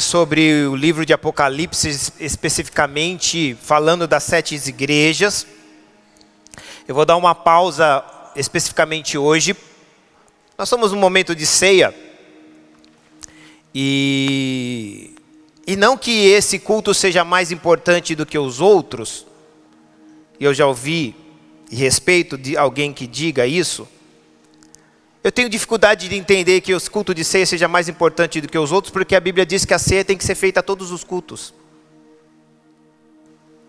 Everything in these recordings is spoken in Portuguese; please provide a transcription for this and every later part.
sobre o livro de Apocalipse, especificamente falando das sete igrejas. Eu vou dar uma pausa especificamente hoje. Nós estamos num momento de ceia. E, e não que esse culto seja mais importante do que os outros. Eu já ouvi e respeito de alguém que diga isso. Eu tenho dificuldade de entender que o culto de ceia seja mais importante do que os outros, porque a Bíblia diz que a ceia tem que ser feita a todos os cultos.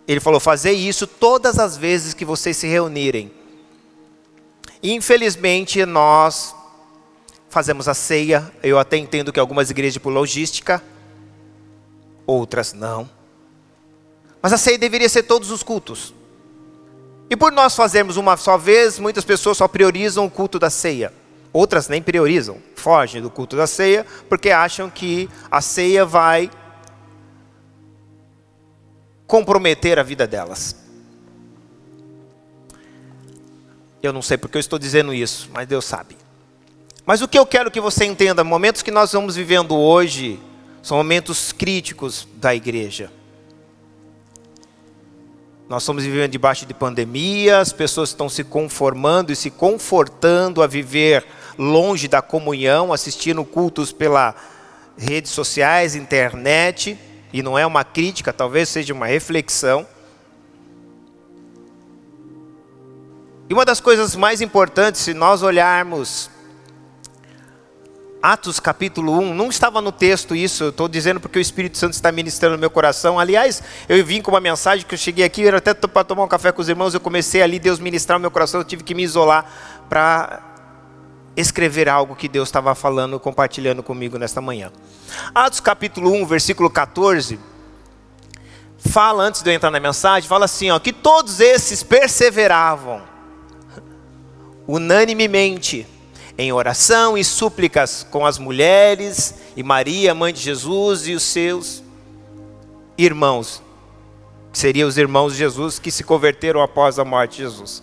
Ele falou: fazer isso todas as vezes que vocês se reunirem. Infelizmente, nós fazemos a ceia. Eu até entendo que algumas igrejas por logística, outras não. Mas a ceia deveria ser todos os cultos. E por nós fazermos uma só vez, muitas pessoas só priorizam o culto da ceia. Outras nem priorizam, fogem do culto da ceia, porque acham que a ceia vai comprometer a vida delas. Eu não sei porque eu estou dizendo isso, mas Deus sabe. Mas o que eu quero que você entenda, momentos que nós estamos vivendo hoje, são momentos críticos da igreja. Nós estamos vivendo debaixo de pandemia, as pessoas estão se conformando e se confortando a viver longe da comunhão, assistindo cultos pela redes sociais, internet, e não é uma crítica, talvez seja uma reflexão. E uma das coisas mais importantes, se nós olharmos Atos capítulo 1, não estava no texto isso, estou dizendo porque o Espírito Santo está ministrando no meu coração. Aliás, eu vim com uma mensagem que eu cheguei aqui, era até para tomar um café com os irmãos, eu comecei ali, Deus ministrar no meu coração, eu tive que me isolar para escrever algo que Deus estava falando, compartilhando comigo nesta manhã. Atos capítulo 1, versículo 14, fala, antes de eu entrar na mensagem, fala assim, ó, que todos esses perseveravam, unanimemente, em oração e súplicas com as mulheres e Maria, mãe de Jesus, e os seus irmãos, que seriam os irmãos de Jesus que se converteram após a morte de Jesus.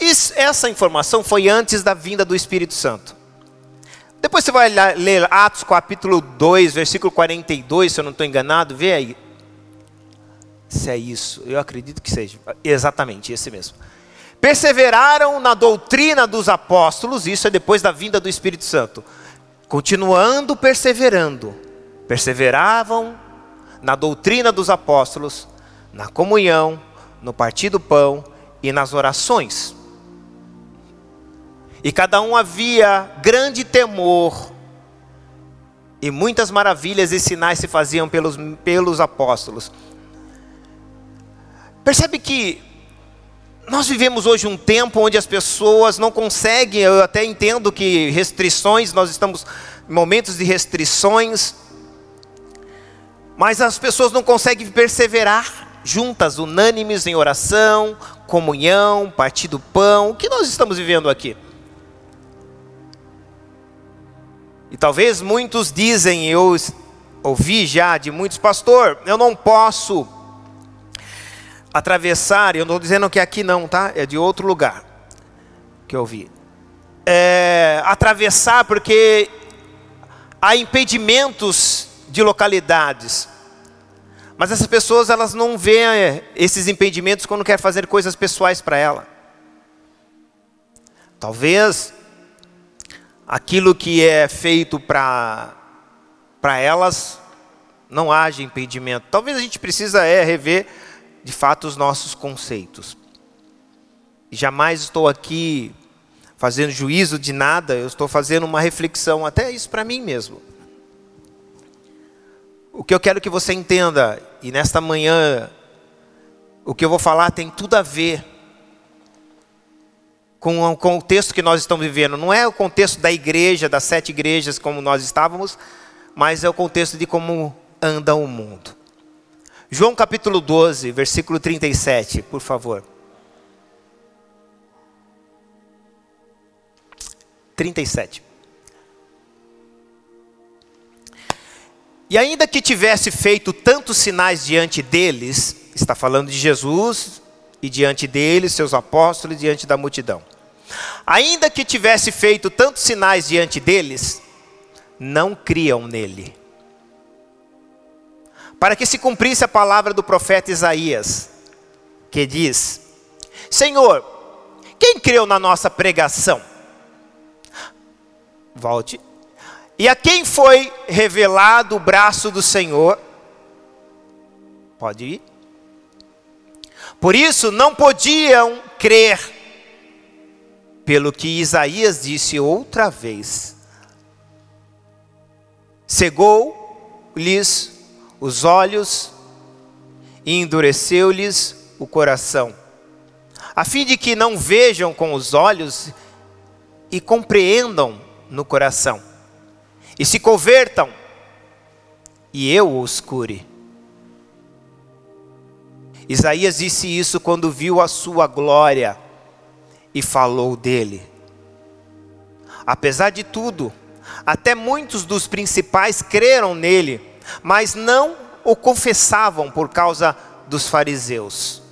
Isso, essa informação foi antes da vinda do Espírito Santo. Depois você vai ler Atos capítulo 2, versículo 42, se eu não estou enganado, vê aí. Se é isso, eu acredito que seja. Exatamente, esse mesmo. Perseveraram na doutrina dos apóstolos, isso é depois da vinda do Espírito Santo. Continuando perseverando, perseveravam na doutrina dos apóstolos, na comunhão, no partir do pão e nas orações. E cada um havia grande temor, e muitas maravilhas e sinais se faziam pelos, pelos apóstolos. Percebe que nós vivemos hoje um tempo onde as pessoas não conseguem, eu até entendo que restrições, nós estamos em momentos de restrições, mas as pessoas não conseguem perseverar juntas, unânimes em oração, comunhão, partir do pão. O que nós estamos vivendo aqui? E talvez muitos dizem, eu ouvi já de muitos, pastor, eu não posso atravessar, eu não estou dizendo que é aqui não, tá? É de outro lugar que eu vi. É, atravessar porque há impedimentos de localidades. Mas essas pessoas elas não veem esses impedimentos quando querem fazer coisas pessoais para ela. Talvez aquilo que é feito para elas não haja impedimento. Talvez a gente precisa é rever de fato os nossos conceitos. Jamais estou aqui fazendo juízo de nada, eu estou fazendo uma reflexão, até isso para mim mesmo. O que eu quero que você entenda, e nesta manhã, o que eu vou falar tem tudo a ver com o contexto que nós estamos vivendo. Não é o contexto da igreja, das sete igrejas como nós estávamos, mas é o contexto de como anda o mundo. João capítulo 12, versículo 37, por favor. 37. E ainda que tivesse feito tantos sinais diante deles, está falando de Jesus e diante deles, seus apóstolos, diante da multidão. Ainda que tivesse feito tantos sinais diante deles, não criam nele. para que se cumprisse a palavra do profeta Isaías, que diz: Senhor, quem creu na nossa pregação? Volte. E a quem foi revelado o braço do Senhor? Pode ir. Por isso não podiam crer, pelo que Isaías disse outra vez: cegou-lhes os olhos e endureceu-lhes o coração, a fim de que não vejam com os olhos e compreendam no coração, e se convertam, e eu os cure. Isaías disse isso quando viu a sua glória e falou dele. Apesar de tudo, até muitos dos principais creram nele, mas não o confessavam por causa dos fariseus,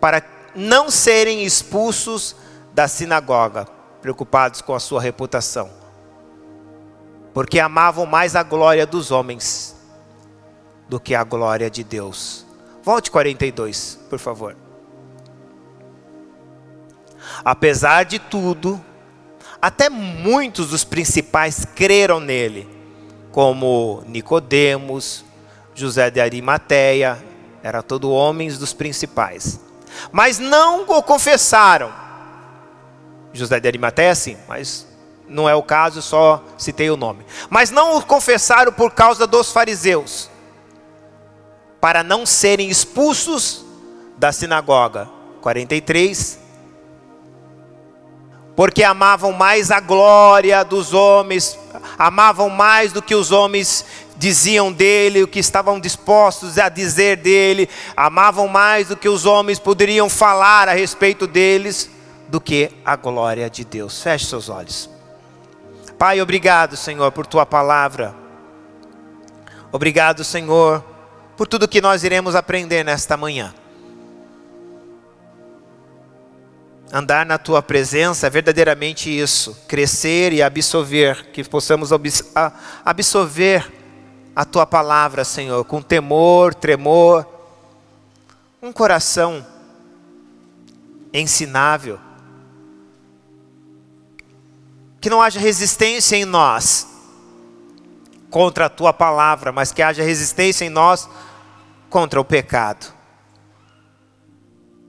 para não serem expulsos da sinagoga, preocupados com a sua reputação, porque amavam mais a glória dos homens do que a glória de Deus. Volte 42, por favor. Apesar de tudo, até muitos dos principais creram nele, como Nicodemos, José de Arimateia, eram todos homens dos principais. Mas não o confessaram. José de Arimateia sim, mas não é o caso, só citei o nome. Mas não o confessaram por causa dos fariseus para não serem expulsos da sinagoga. 43. Porque amavam mais a glória dos homens, amavam mais do que os homens diziam dele, o que estavam dispostos a dizer dele, amavam mais do que os homens poderiam falar a respeito deles, do que a glória de Deus. Feche seus olhos. Pai, obrigado, Senhor, por tua palavra. Obrigado, Senhor, por tudo que nós iremos aprender nesta manhã. Andar na tua presença é verdadeiramente isso, crescer e absorver, que possamos absorver a tua palavra, Senhor, com temor, tremor, um coração ensinável. Que não haja resistência em nós contra a tua palavra, mas que haja resistência em nós contra o pecado.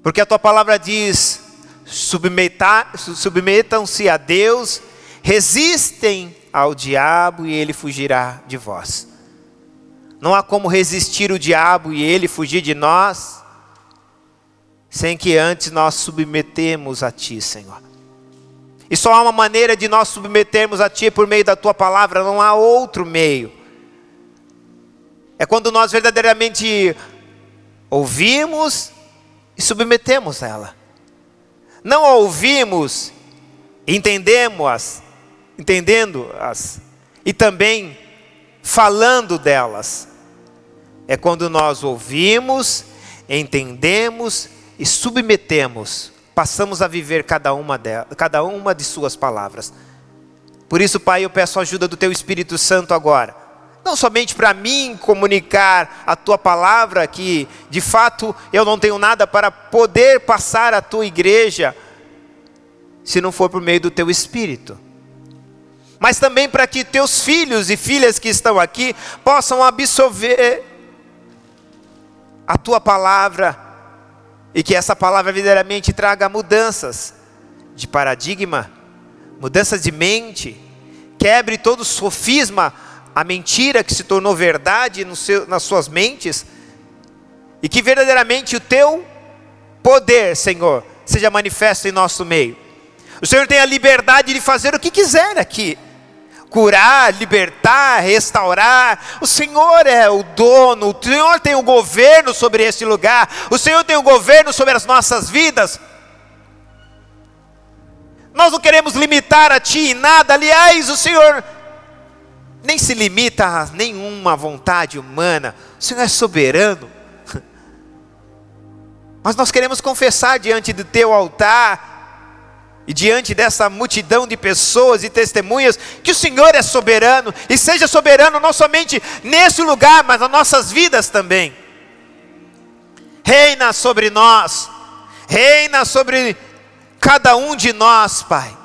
Porque a tua palavra diz: submetam-se a Deus, resistem ao diabo e ele fugirá de vós. Não há como resistir o diabo e ele fugir de nós, sem que antes nós submetemos a Ti, Senhor. E só há uma maneira de nós submetermos a Ti por meio da Tua palavra, não há outro meio. É quando nós verdadeiramente ouvimos e submetemos a ela. Não a ouvimos, entendemos-as, entendendo-as e também falando delas. É quando nós ouvimos, entendemos e submetemos, passamos a viver cada uma, de, cada uma de Suas palavras. Por isso, Pai, eu peço a ajuda do Teu Espírito Santo agora não somente para mim comunicar a tua palavra, que de fato eu não tenho nada para poder passar à tua igreja, se não for por meio do teu espírito. Mas também para que teus filhos e filhas que estão aqui possam absorver a tua palavra e que essa palavra verdadeiramente traga mudanças de paradigma, mudanças de mente, quebre todo sofisma a mentira que se tornou verdade seu, nas suas mentes, e que verdadeiramente o teu poder, Senhor, seja manifesto em nosso meio. O Senhor tem a liberdade de fazer o que quiser aqui. Curar, libertar, restaurar. O Senhor é o dono, o Senhor tem o governo sobre este lugar, o Senhor tem o governo sobre as nossas vidas. Nós não queremos limitar a Ti em nada, aliás, o Senhor nem se limita a nenhuma vontade humana. O Senhor é soberano. Mas nós queremos confessar diante do teu altar e diante dessa multidão de pessoas e testemunhas, que o Senhor é soberano e seja soberano não somente nesse lugar, mas nas nossas vidas também. Reina sobre nós, reina sobre cada um de nós, Pai.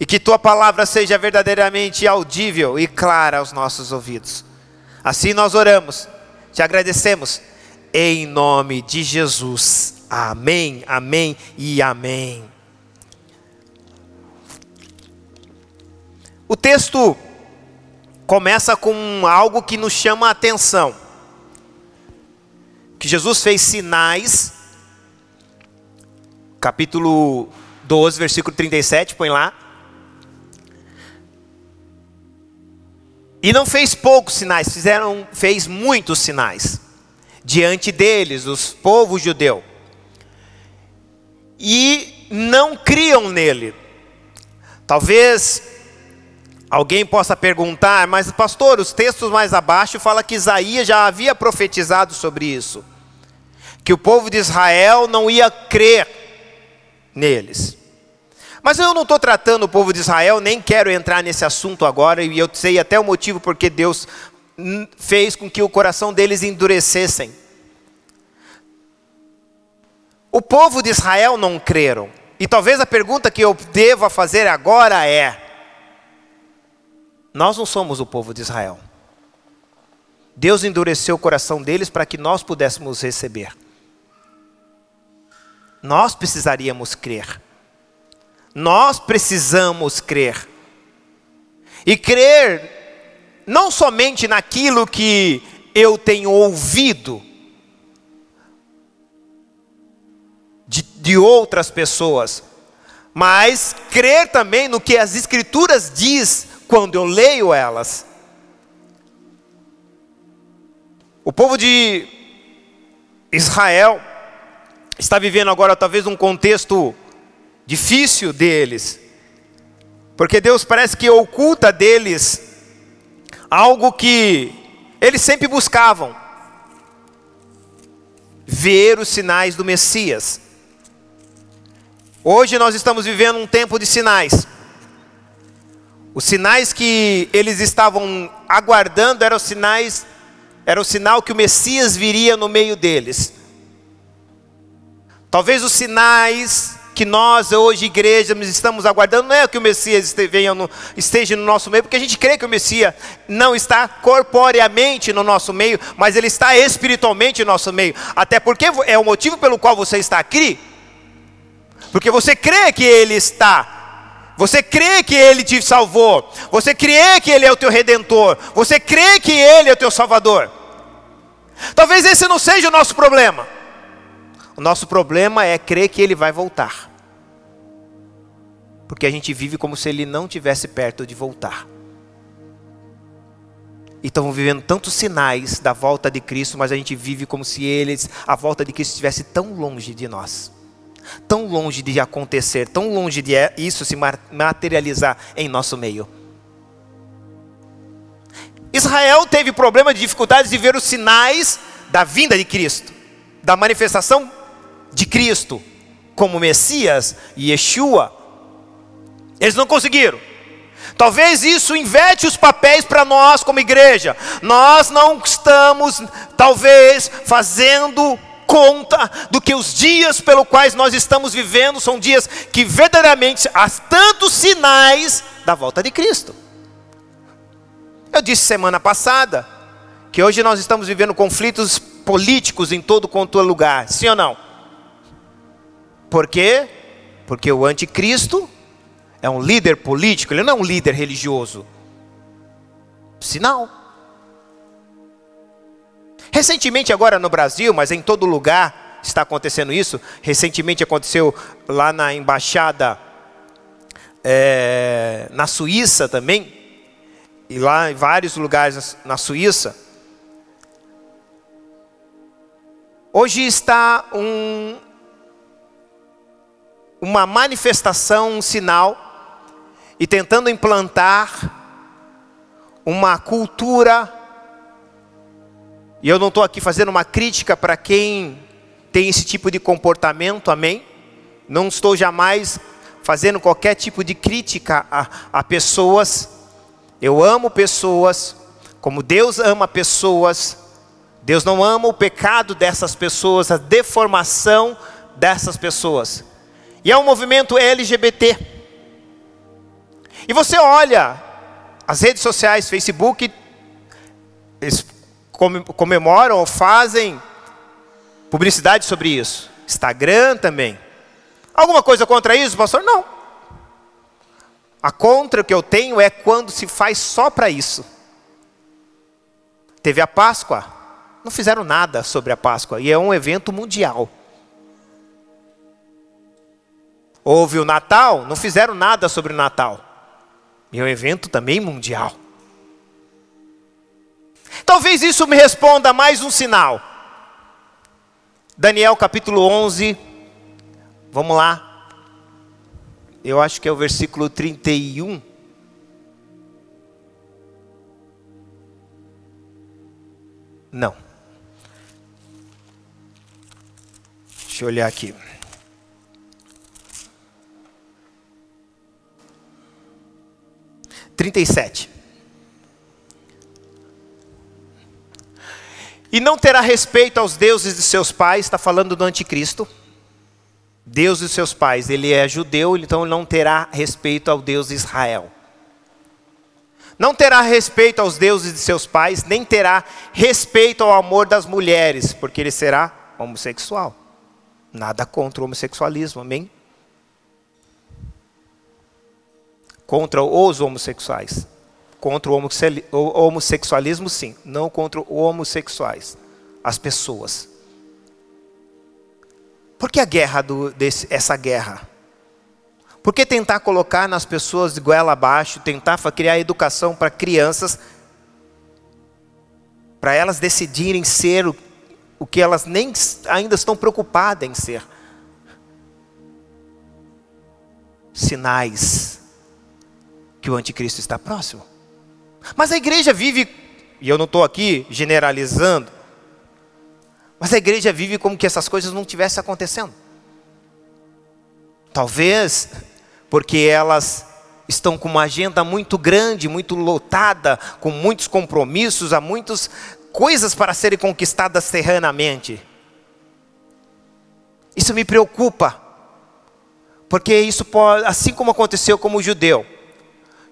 E que tua palavra seja verdadeiramente audível e clara aos nossos ouvidos. Assim nós oramos, te agradecemos, em nome de Jesus. Amém, amém e amém. O texto começa com algo que nos chama a atenção. Que Jesus fez sinais, capítulo 12, versículo 37, põe lá. E não fez poucos sinais, fizeram, fez muitos sinais diante deles, os povos judeu. E não criam nele. Talvez alguém possa perguntar, mas pastor, os textos mais abaixo fala que Isaías já havia profetizado sobre isso. Que o povo de Israel não ia crer neles. Mas eu não estou tratando o povo de Israel, nem quero entrar nesse assunto agora, e eu sei até o motivo porque Deus fez com que o coração deles endurecessem. O povo de Israel não creram. E talvez a pergunta que eu deva fazer agora é: nós não somos o povo de Israel. Deus endureceu o coração deles para que nós pudéssemos receber. Nós precisaríamos crer. Nós precisamos crer. E crer não somente naquilo que eu tenho ouvido de, de outras pessoas, mas crer também no que as Escrituras diz quando eu leio elas. O povo de Israel está vivendo agora talvez um contexto difícil deles, porque Deus parece que oculta deles algo que eles sempre buscavam: ver os sinais do Messias. Hoje nós estamos vivendo um tempo de sinais. Os sinais que eles estavam aguardando eram sinais, era o sinal que o Messias viria no meio deles. Talvez os sinais que nós hoje, igreja, estamos aguardando, não é que o Messias esteja no, esteja no nosso meio, porque a gente crê que o Messias não está corporeamente no nosso meio, mas ele está espiritualmente no nosso meio. Até porque é o motivo pelo qual você está aqui, porque você crê que ele está. Você crê que Ele te salvou. Você crê que Ele é o teu redentor. Você crê que Ele é o teu salvador. Talvez esse não seja o nosso problema. O nosso problema é crer que Ele vai voltar porque a gente vive como se ele não tivesse perto de voltar. E estamos vivendo tantos sinais da volta de Cristo, mas a gente vive como se eles, a volta de Cristo estivesse tão longe de nós, tão longe de acontecer, tão longe de isso se materializar em nosso meio. Israel teve problema de dificuldades de ver os sinais da vinda de Cristo, da manifestação de Cristo como Messias, Yeshua, eles não conseguiram. Talvez isso inverte os papéis para nós como igreja. Nós não estamos, talvez, fazendo conta do que os dias pelos quais nós estamos vivendo são dias que verdadeiramente há tantos sinais da volta de Cristo. Eu disse semana passada que hoje nós estamos vivendo conflitos políticos em todo quanto é lugar, sim ou não? Por quê? Porque o anticristo é um líder político, ele não é um líder religioso. Sinal. Recentemente, agora no Brasil, mas em todo lugar está acontecendo isso. Recentemente aconteceu lá na embaixada é, na Suíça também, e lá em vários lugares na Suíça. Hoje está um, uma manifestação, um sinal e tentando implantar uma cultura. E eu não estou aqui fazendo uma crítica para quem tem esse tipo de comportamento, amém? Não estou jamais fazendo qualquer tipo de crítica a, a pessoas. Eu amo pessoas, como Deus ama pessoas. Deus não ama o pecado dessas pessoas, a deformação dessas pessoas. E é um movimento LGBT. E você olha as redes sociais, Facebook, eles comemoram ou fazem publicidade sobre isso. Instagram também. Alguma coisa contra isso, pastor? Não. A contra que eu tenho é quando se faz só para isso. Teve a Páscoa, não fizeram nada sobre a Páscoa, e é um evento mundial. Houve o Natal, não fizeram nada sobre o Natal, e é um evento também mundial. Talvez isso me responda mais um sinal. Daniel capítulo 11, vamos lá. Eu acho que é o versículo 31. Não. Deixa eu olhar aqui. Trinta e sete. Não terá respeito aos deuses de seus pais, está falando do anticristo. Deus de seus pais, ele é judeu, então não terá respeito ao Deus de Israel. Não terá respeito aos deuses de seus pais, nem terá respeito ao amor das mulheres, porque ele será homossexual. Nada contra o homossexualismo, amém? Contra os homossexuais. Contra o homossexualismo, sim. Não contra os homossexuais. As pessoas. Por que a guerra, do, desse, essa guerra? Por que tentar colocar nas pessoas de goela abaixo, tentar criar educação para crianças, para elas decidirem ser o, o que elas nem ainda estão preocupadas em ser? Sinais que o anticristo está próximo. Mas a igreja vive, e eu não estou aqui generalizando, mas a igreja vive como que essas coisas não estivessem acontecendo. Talvez porque elas estão com uma agenda muito grande, muito lotada, com muitos compromissos, há muitas coisas para serem conquistadas terrenamente. Isso me preocupa, porque isso pode, assim como aconteceu com o judeu,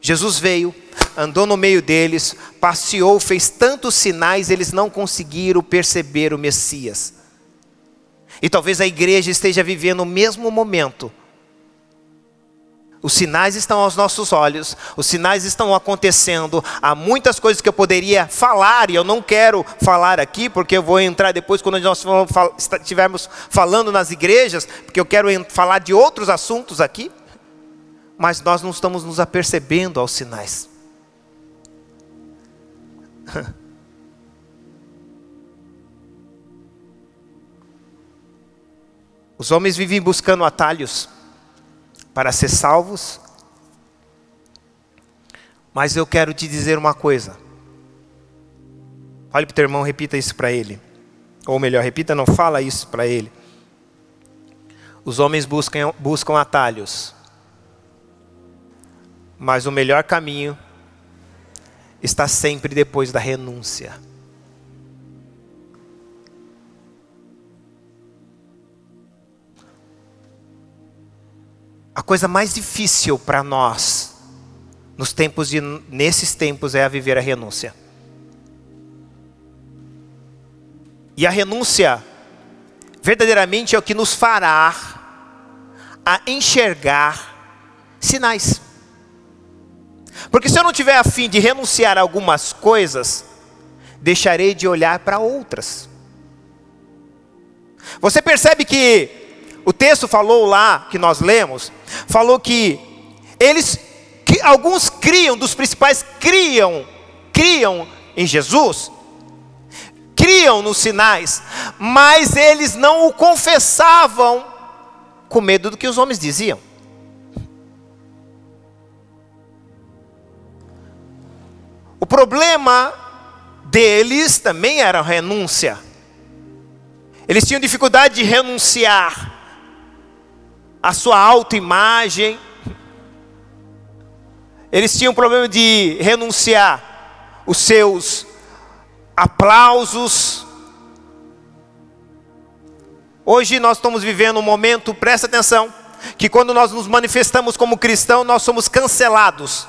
Jesus veio, andou no meio deles, passeou, fez tantos sinais, eles não conseguiram perceber o Messias. E talvez a igreja esteja vivendo o mesmo momento. Os sinais estão aos nossos olhos, os sinais estão acontecendo. Há muitas coisas que eu poderia falar e eu não quero falar aqui, porque eu vou entrar depois quando nós estivermos falando nas igrejas, porque eu quero falar de outros assuntos aqui. Mas nós não estamos nos apercebendo aos sinais. Os homens vivem buscando atalhos para ser salvos, mas eu quero te dizer uma coisa. Olhe para o teu irmão, repita isso para ele. Ou melhor, repita, não fala isso para ele. Os homens buscam, buscam atalhos, mas o melhor caminho está sempre depois da renúncia. A coisa mais difícil para nós nos tempos de nesses tempos é a viver a renúncia. E a renúncia verdadeiramente é o que nos fará a enxergar sinais. Porque se eu não tiver a fim de renunciar a algumas coisas, deixarei de olhar para outras. Você percebe que o texto falou lá, que nós lemos, falou que eles, que alguns criam, dos principais criam, criam em Jesus, criam nos sinais, mas eles não o confessavam com medo do que os homens diziam. Problema deles também era renúncia. Eles tinham dificuldade de renunciar. a sua autoimagem. Eles tinham problema de renunciar os seus aplausos. Hoje nós estamos vivendo um momento, presta atenção, que quando nós nos manifestamos como cristãos, nós somos cancelados.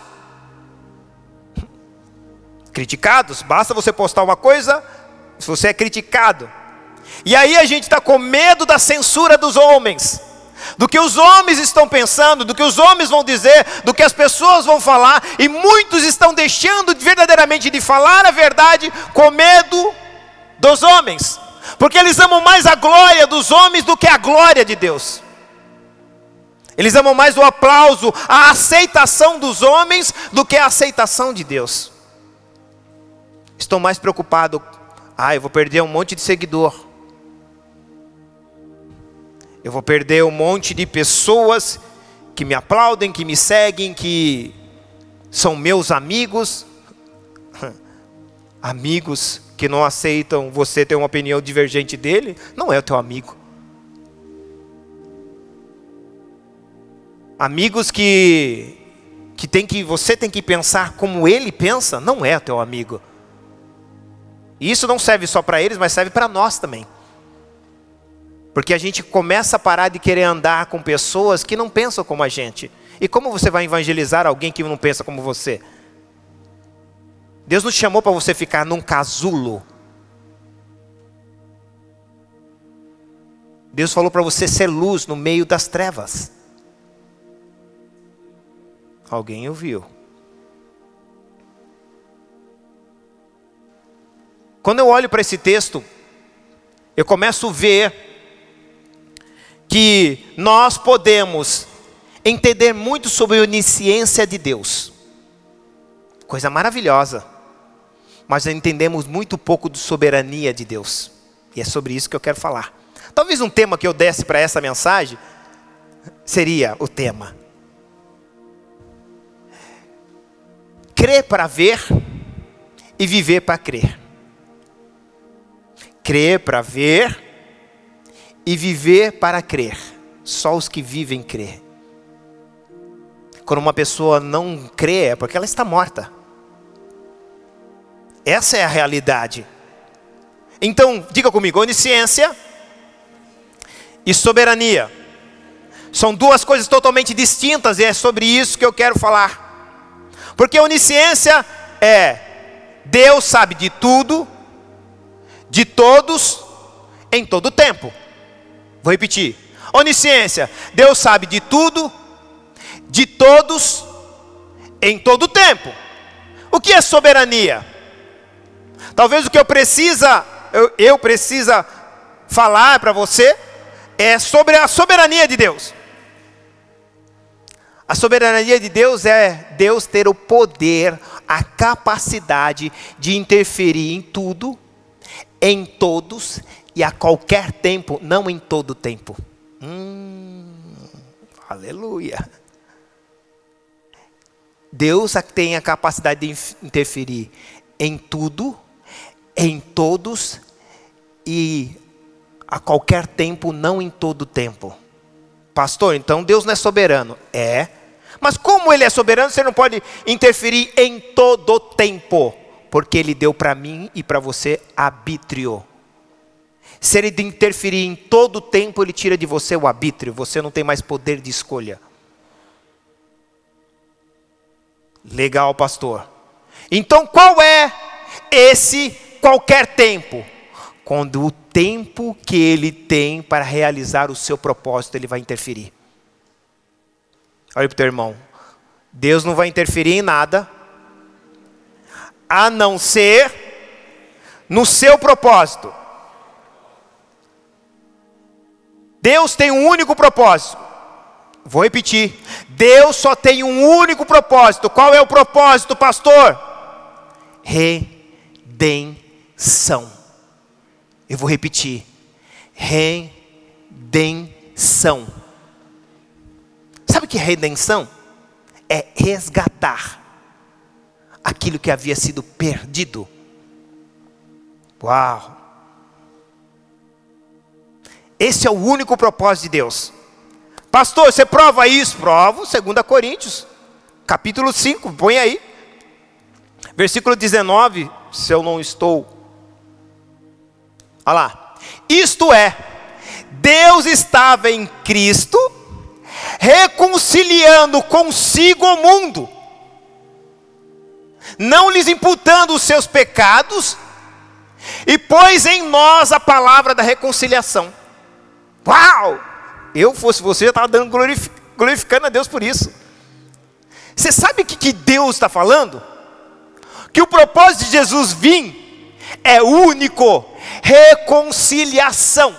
Criticados, basta você postar uma coisa, se você é criticado. E aí a gente está com medo da censura dos homens do que os homens estão pensando, do que os homens vão dizer, do que as pessoas vão falar, e muitos estão deixando verdadeiramente de falar a verdade com medo dos homens, porque eles amam mais a glória dos homens do que a glória de Deus. Eles amam mais o aplauso, a aceitação dos homens do que a aceitação de Deus. Estou mais preocupado, ah, eu vou perder um monte de seguidor. Eu vou perder um monte de pessoas que me aplaudem, que me seguem, que são meus amigos. Amigos que não aceitam você ter uma opinião divergente dele, não é o teu amigo. Amigos que que tem que você tem que pensar como ele pensa, não é o teu amigo. E isso não serve só para eles, mas serve para nós também. Porque a gente começa a parar de querer andar com pessoas que não pensam como a gente. E como você vai evangelizar alguém que não pensa como você? Deus não te chamou para você ficar num casulo. Deus falou para você ser luz no meio das trevas. Alguém ouviu? Quando eu olho para esse texto, eu começo a ver que nós podemos entender muito sobre a onisciência de Deus. Coisa maravilhosa. Mas entendemos muito pouco de soberania de Deus. E é sobre isso que eu quero falar. Talvez um tema que eu desse para essa mensagem seria o tema. Crer para ver e viver para crer. Crer para ver e viver para crer. Só os que vivem crer. Quando uma pessoa não crê, é porque ela está morta. Essa é a realidade. Então, diga comigo: onisciência e soberania. São duas coisas totalmente distintas e é sobre isso que eu quero falar. Porque onisciência é Deus sabe de tudo, de todos, em todo tempo. Vou repetir. Onisciência. Deus sabe de tudo, de todos, em todo tempo. O que é soberania? Talvez o que eu precisa, eu, eu precisa falar para você é sobre a soberania de Deus. A soberania de Deus é Deus ter o poder, a capacidade de interferir em tudo, em todos e a qualquer tempo, não em todo tempo. Hum, aleluia. Deus tem a capacidade de interferir em tudo, em todos e a qualquer tempo, não em todo tempo. Pastor, então Deus não é soberano? É. Mas como Ele é soberano, você não pode interferir em todo tempo, porque Ele deu para mim e para você arbítrio. Se ele interferir em todo o tempo, ele tira de você o arbítrio, você não tem mais poder de escolha. Legal, pastor. Então qual é esse qualquer tempo? Quando o tempo que ele tem para realizar o seu propósito, ele vai interferir. Olha para o teu irmão. Deus não vai interferir em nada, a não ser no seu propósito. Deus tem um único propósito. Vou repetir. Deus só tem um único propósito. Qual é o propósito, pastor? Redenção. Eu vou repetir. Redenção. Sabe o que é redenção? É resgatar aquilo que havia sido perdido. Uau! Esse é o único propósito de Deus. Pastor, você prova isso? Provo, 2 Coríntios, capítulo 5, põe aí. Versículo 19, se eu não estou. Olha lá. Isto é, Deus estava em Cristo, reconciliando consigo o mundo, não lhes imputando os seus pecados, e pôs em nós a palavra da reconciliação. Uau! Eu fosse você, já estava dando glorificando a Deus por isso. Você sabe o que, que Deus está falando? Que o propósito de Jesus vir é único, reconciliação.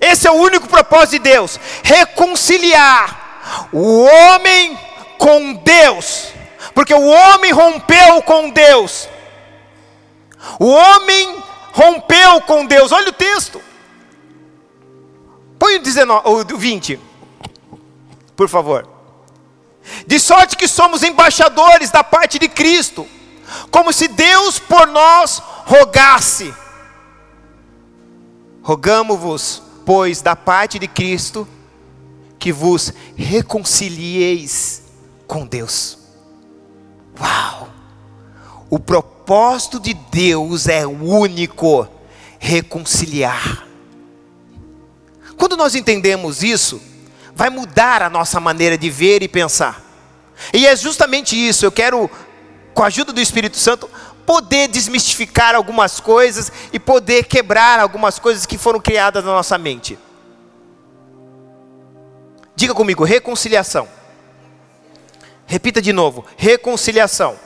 Esse é o único propósito de Deus: reconciliar o homem com Deus, porque o homem rompeu com Deus. O homem rompeu com Deus. Olha o texto. Põe o, 19, o 20, por favor. De sorte que somos embaixadores da parte de Cristo, como se Deus por nós rogasse. Rogamos-vos, pois, da parte de Cristo, que vos reconcilieis com Deus. Uau! O propósito de Deus é único: reconciliar. Quando nós entendemos isso, vai mudar a nossa maneira de ver e pensar. E é justamente isso, eu quero, com a ajuda do Espírito Santo, poder desmistificar algumas coisas e poder quebrar algumas coisas que foram criadas na nossa mente. Diga comigo, reconciliação. Repita de novo, reconciliação.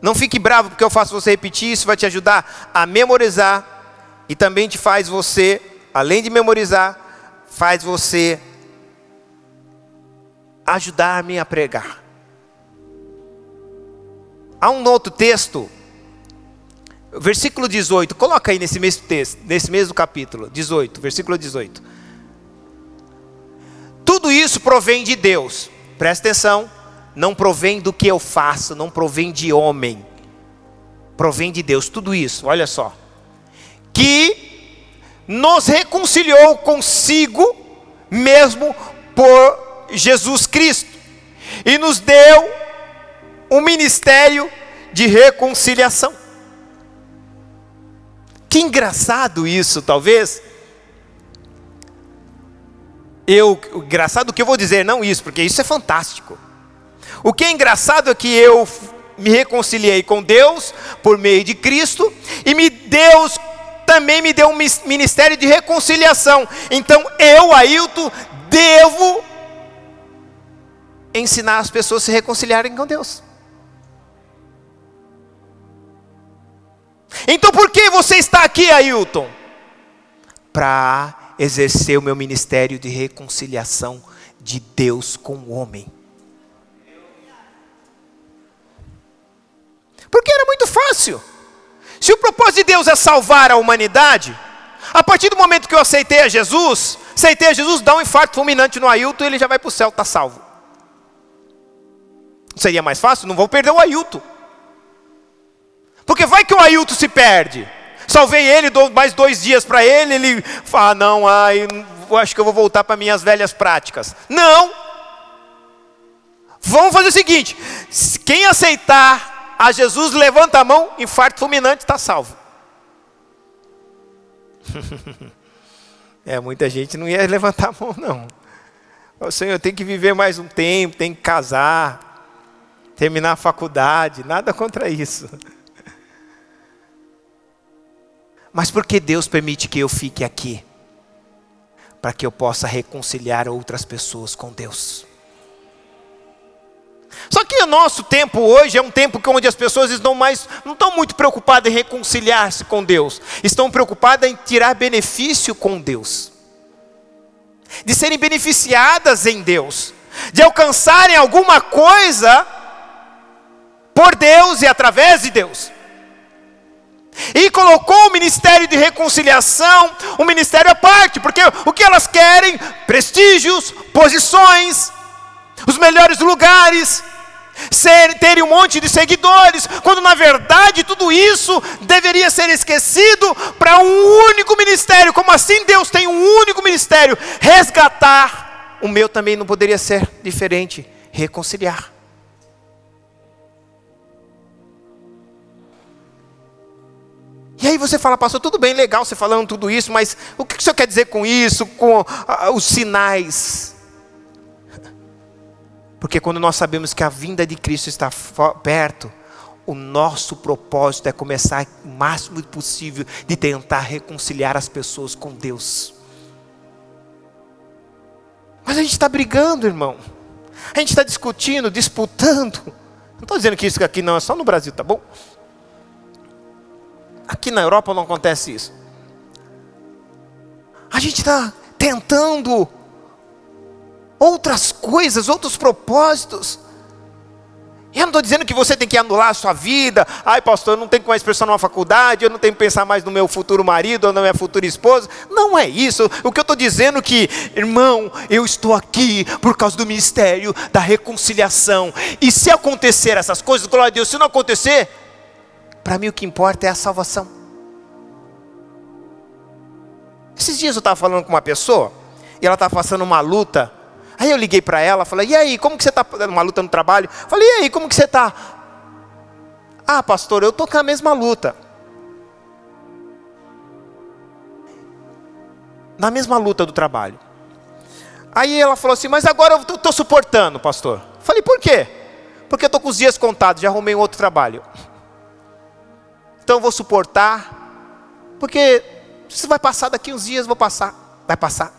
Não fique bravo porque eu faço você repetir, isso vai te ajudar a memorizar e também te faz você além de memorizar, faz você ajudar-me a pregar. Há um outro texto, versículo 18, coloca aí nesse mesmo texto, nesse mesmo capítulo, 18, versículo 18. Tudo isso provém de Deus, presta atenção, não provém do que eu faço, não provém de homem, provém de Deus, tudo isso, olha só. Que nos reconciliou consigo mesmo por Jesus Cristo e nos deu um ministério de reconciliação. Que engraçado isso, talvez. Eu, engraçado o que eu vou dizer, não isso, porque isso é fantástico. O que é engraçado é que eu me reconciliei com Deus por meio de Cristo e me Deus também me deu um ministério de reconciliação. Então eu, Ailton, devo ensinar as pessoas a se reconciliarem com Deus. Então por que você está aqui, Ailton? Para exercer o meu ministério de reconciliação de Deus com o homem. Porque era muito fácil. Se o propósito de Deus é salvar a humanidade, a partir do momento que eu aceitei a Jesus, aceitei a Jesus, dá um infarto fulminante no Ailton e ele já vai para o céu, está salvo. Seria mais fácil? Não vou perder o Ailton. Porque vai que o Ailton se perde. Salvei ele, dou mais dois dias para ele, ele fala, ah, não, ai, acho que eu vou voltar para minhas velhas práticas. Não! Vamos fazer o seguinte: quem aceitar a Jesus, levanta a mão, infarto fulminante, está salvo. é, muita gente não ia levantar a mão, não. O Senhor tem que viver mais um tempo, tem que casar, terminar a faculdade, nada contra isso. Mas por que Deus permite que eu fique aqui? Para que eu possa reconciliar outras pessoas com Deus. Só que o nosso tempo hoje é um tempo onde as pessoas estão mais, não estão muito preocupadas em reconciliar-se com Deus, estão preocupadas em tirar benefício com Deus, de serem beneficiadas em Deus, de alcançarem alguma coisa por Deus e através de Deus. E colocou o ministério de reconciliação, um ministério à parte, porque o que elas querem? Prestígios, posições, os melhores lugares, ser, terem um monte de seguidores, quando na verdade tudo isso deveria ser esquecido para um único ministério. Como assim Deus tem um único ministério? Resgatar. O meu também não poderia ser diferente. Reconciliar. E aí você fala, pastor, tudo bem, legal você falando tudo isso, mas o que o senhor quer dizer com isso, com ah, os sinais? Porque quando nós sabemos que a vinda de Cristo está perto, o nosso propósito é começar o máximo possível de tentar reconciliar as pessoas com Deus. Mas a gente está brigando, irmão. A gente está discutindo, disputando. Não estou dizendo que isso aqui não é só no Brasil, tá bom? Aqui na Europa não acontece isso. A gente está tentando outras coisas, outros propósitos. Eu não estou dizendo que você tem que anular a sua vida. Ai, pastor, eu não tenho mais pensar numa faculdade, eu não tenho que pensar mais no meu futuro marido ou na minha futura esposa. Não é isso. O que eu estou dizendo é que, irmão, eu estou aqui por causa do ministério da reconciliação. E se acontecer essas coisas, glória a Deus, se não acontecer, para mim o que importa é a salvação. Esses dias eu estava falando com uma pessoa, e ela estava passando uma luta. Aí eu liguei para ela, falei, e aí, como que você está uma luta no trabalho? Falei, e aí, como que você está? Ah, pastor, eu estou com a mesma luta. Na mesma luta do trabalho. Aí ela falou assim, mas agora eu estou suportando, pastor. Falei, por quê? Porque eu estou com os dias contados, já arrumei um outro trabalho então eu vou suportar, porque isso vai passar daqui uns dias, vou passar, vai passar.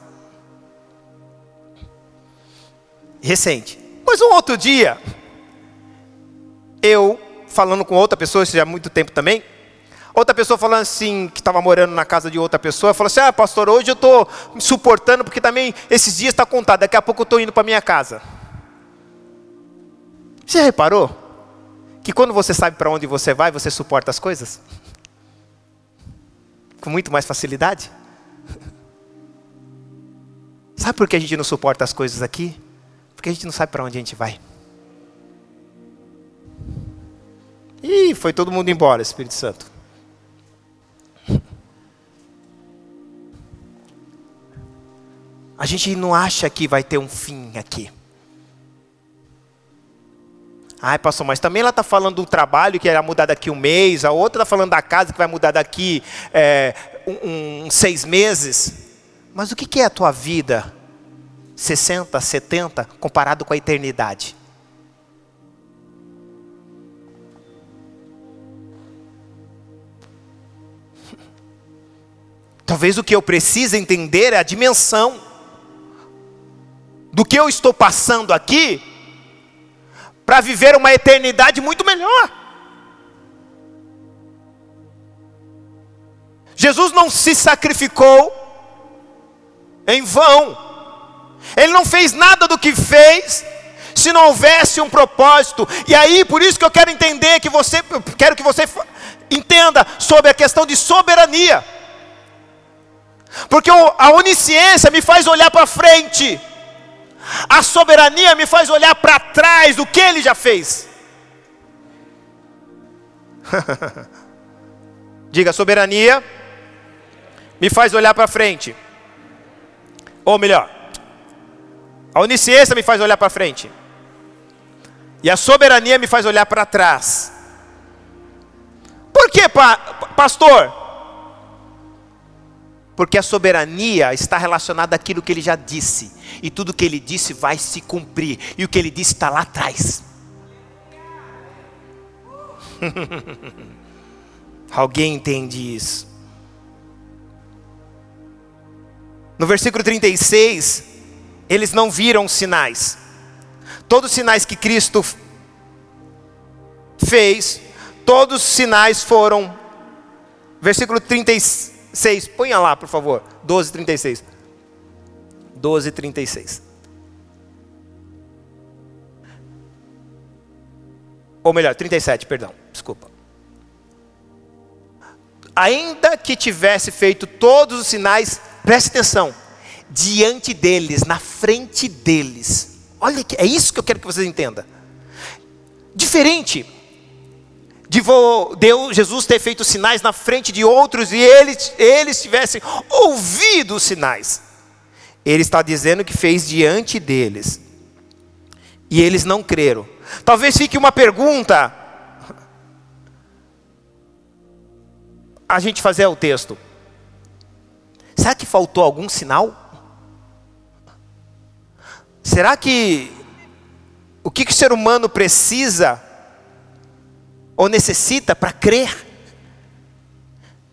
Recente. Mas um outro dia, eu falando com outra pessoa, isso já há muito tempo também, outra pessoa falando assim, que estava morando na casa de outra pessoa, falou assim: Ah, pastor, hoje eu estou me suportando porque também esses dias está contado, daqui a pouco eu estou indo para minha casa. Você reparou? Que quando você sabe para onde você vai, você suporta as coisas? Com muito mais facilidade? Sabe por que a gente não suporta as coisas aqui? Porque a gente não sabe para onde a gente vai. E foi todo mundo embora, Espírito Santo. A gente não acha que vai ter um fim aqui. Ai, pastor, mas também ela está falando do trabalho que vai mudar daqui um mês, a outra está falando da casa que vai mudar daqui é, um, um, seis meses. Mas o que, é a tua vida? 60, 70, comparado com a eternidade? Talvez o que eu preciso entender é a dimensão do que eu estou passando aqui para viver uma eternidade muito melhor. Jesus não se sacrificou em vão, Ele não fez nada do que fez se não houvesse um propósito. E aí, por isso que eu quero entender que você, quero que você entenda sobre a questão de soberania. Porque a onisciência me faz olhar para frente. A soberania me faz olhar para trás do que ele já fez. Diga, soberania me faz olhar para frente. Ou melhor, a onisciência me faz olhar para frente. E a soberania me faz olhar para trás. Por que, pastor? Porque a soberania está relacionada àquilo que ele já disse. E tudo que ele disse vai se cumprir. E o que ele disse está lá atrás. Alguém entende isso? No versículo 36, eles não viram sinais. Todos os sinais que Cristo fez, todos os sinais foram. Versículo 36. 6, ponha lá, por favor. 12, 36. 12, 36. Ou melhor, 37, perdão, desculpa. Ainda que tivesse feito todos os sinais, preste atenção, diante deles, na frente deles. Olha, é isso que eu quero que vocês entendam. Diferente de Deus, Jesus ter feito sinais na frente de outros e eles, eles tivessem ouvido os sinais. Ele está dizendo que fez diante deles. E eles não creram. Talvez fique uma pergunta. A gente fazer o texto. Será que faltou algum sinal? Será que o que, que o ser humano precisa ou necessita para crer?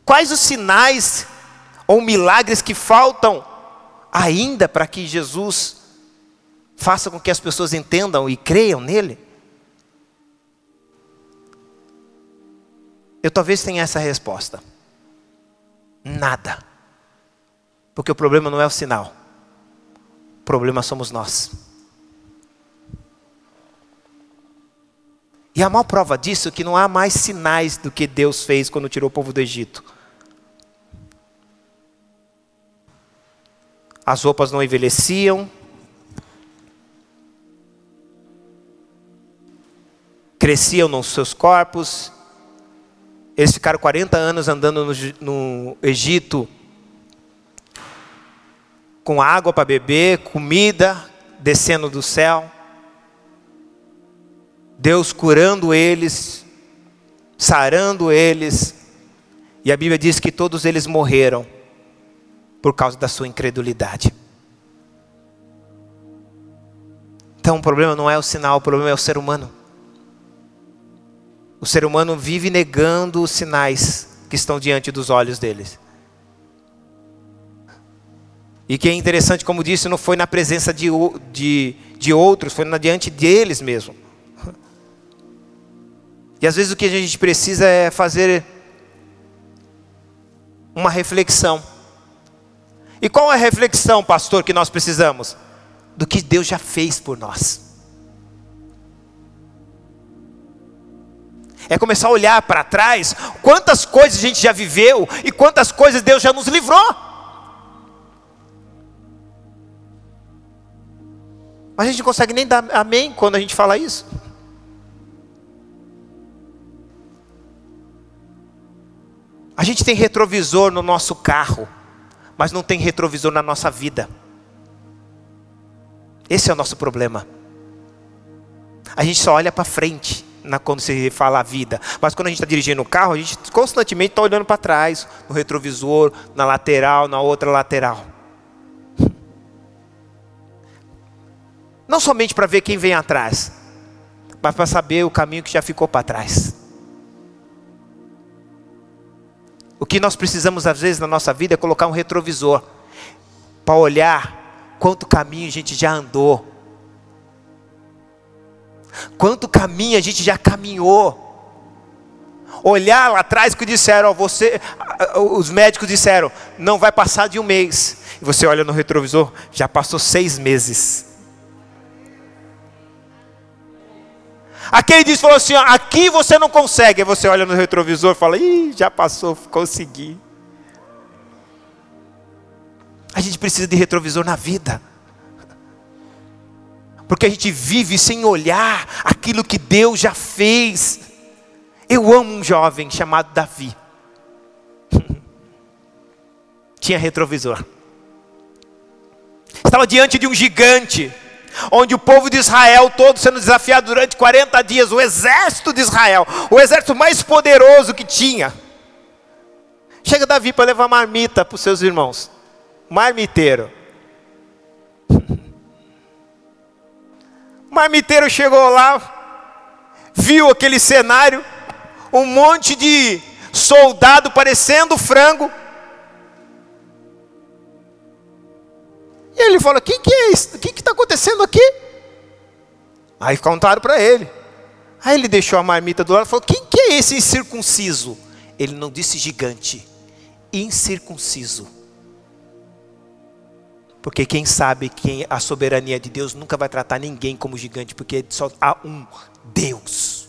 Quais os sinais ou milagres que faltam ainda para que Jesus faça com que as pessoas entendam e creiam nele? Eu talvez tenha essa resposta. Nada. Porque o problema não é o sinal. O problema somos nós. E a maior prova disso é que não há mais sinais do que Deus fez quando tirou o povo do Egito. As roupas não envelheciam. Cresciam nos seus corpos. Eles ficaram 40 anos andando no, no Egito com água para beber, comida descendo do céu. Deus curando eles, sarando eles. E a Bíblia diz que todos eles morreram por causa da sua incredulidade. Então o problema não é o sinal, o problema é o ser humano. O ser humano vive negando os sinais que estão diante dos olhos deles. E que é interessante, como disse, não foi na presença de, de, de outros, foi na diante deles mesmo. E às vezes o que a gente precisa é fazer uma reflexão. E qual é a reflexão, pastor, que nós precisamos? Do que Deus já fez por nós. É começar a olhar para trás, quantas coisas a gente já viveu e quantas coisas Deus já nos livrou. Mas a gente não consegue nem dar amém quando a gente fala isso. A gente tem retrovisor no nosso carro mas não tem retrovisor na nossa vida. Esse é o nosso problema. A gente só olha para frente quando se fala a vida, mas quando a gente está dirigindo o carro, a gente constantemente está olhando para trás, no retrovisor, na lateral, na outra lateral. Não somente para ver quem vem atrás, mas para saber o caminho que já ficou para trás. O que nós precisamos, às vezes, na nossa vida é colocar um retrovisor para olhar quanto caminho a gente já andou, quanto caminho a gente já caminhou. Olhar lá atrás que disseram, ó, você, os médicos disseram, não vai passar de um mês. E você olha no retrovisor, já passou seis meses. Aquele disse, falou assim: ó, aqui você não consegue. Aí você olha no retrovisor e fala: ih, já passou, consegui. A gente precisa de retrovisor na vida. Porque a gente vive sem olhar aquilo que Deus já fez. Eu amo um jovem chamado Davi. Tinha retrovisor. Estava diante de um gigante onde o povo de Israel todo sendo desafiado durante 40 dias, o exército de Israel, o exército mais poderoso que tinha. Chega Davi para levar marmita para os seus irmãos, marmiteiro. Marmiteiro chegou lá, viu aquele cenário, um monte de soldado parecendo frango, E ele falou: Quem que é isso? O que está acontecendo aqui? Aí contaram para ele. Aí ele deixou a marmita do lado e falou: Quem que é esse incircunciso? Ele não disse gigante, incircunciso. Porque quem sabe que a soberania de Deus nunca vai tratar ninguém como gigante, porque só há um Deus.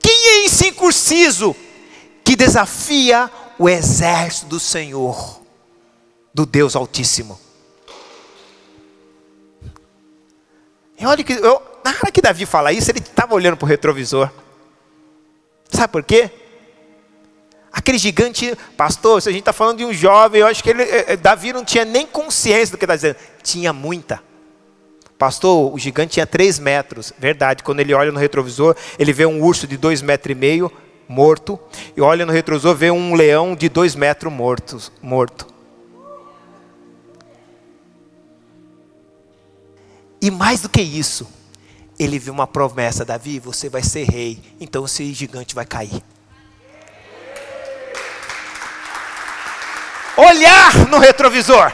Quem é incircunciso que desafia o exército do Senhor? Do Deus Altíssimo. E olha que, eu, na hora que Davi fala isso, ele estava olhando para o retrovisor. Sabe por quê? Aquele gigante, pastor, se a gente está falando de um jovem, eu acho que ele, eh, eh, Davi não tinha nem consciência do que está dizendo. Tinha muita. Pastor, o gigante tinha três metros. Verdade, quando ele olha no retrovisor, ele vê um urso de dois metros e meio morto. E olha no retrovisor, vê um leão de dois metros morto. morto. E mais do que isso, ele viu uma promessa, Davi, você vai ser rei, então esse gigante vai cair. Olhar no retrovisor.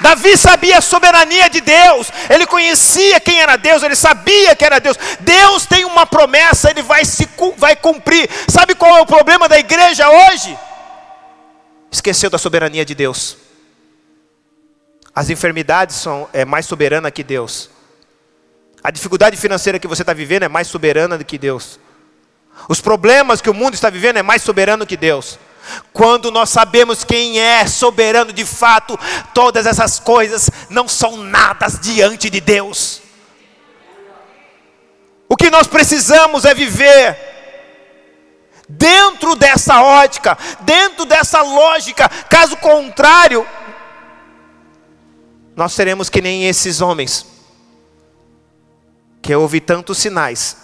Davi sabia a soberania de Deus, ele conhecia quem era Deus, ele sabia que era Deus. Deus tem uma promessa, ele vai, se, vai cumprir. Sabe qual é o problema da igreja hoje? Esqueceu da soberania de Deus. As enfermidades são é, mais soberanas que Deus. A dificuldade financeira que você está vivendo é mais soberana do que Deus. Os problemas que o mundo está vivendo é mais soberano que Deus. Quando nós sabemos quem é soberano de fato, todas essas coisas não são nada diante de Deus. O que nós precisamos é viver dentro dessa ótica, dentro dessa lógica. Caso contrário, nós seremos que nem esses homens, que houve tantos sinais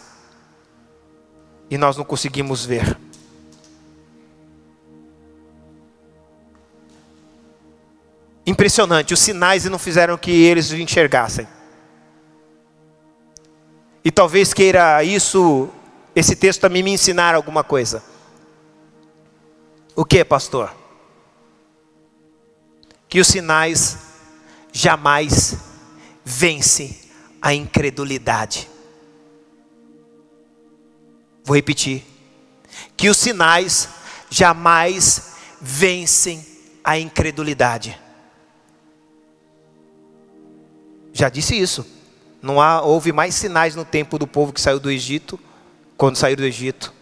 e nós não conseguimos ver. Impressionante, os sinais não fizeram que eles enxergassem. E talvez queira isso, esse texto também me ensinar alguma coisa. O que, pastor? Que os sinais jamais vencem a incredulidade. Vou repetir. Que os sinais jamais vencem a incredulidade. Já disse isso. Não há, houve mais sinais no tempo do povo que saiu do Egito, quando saiu do Egito.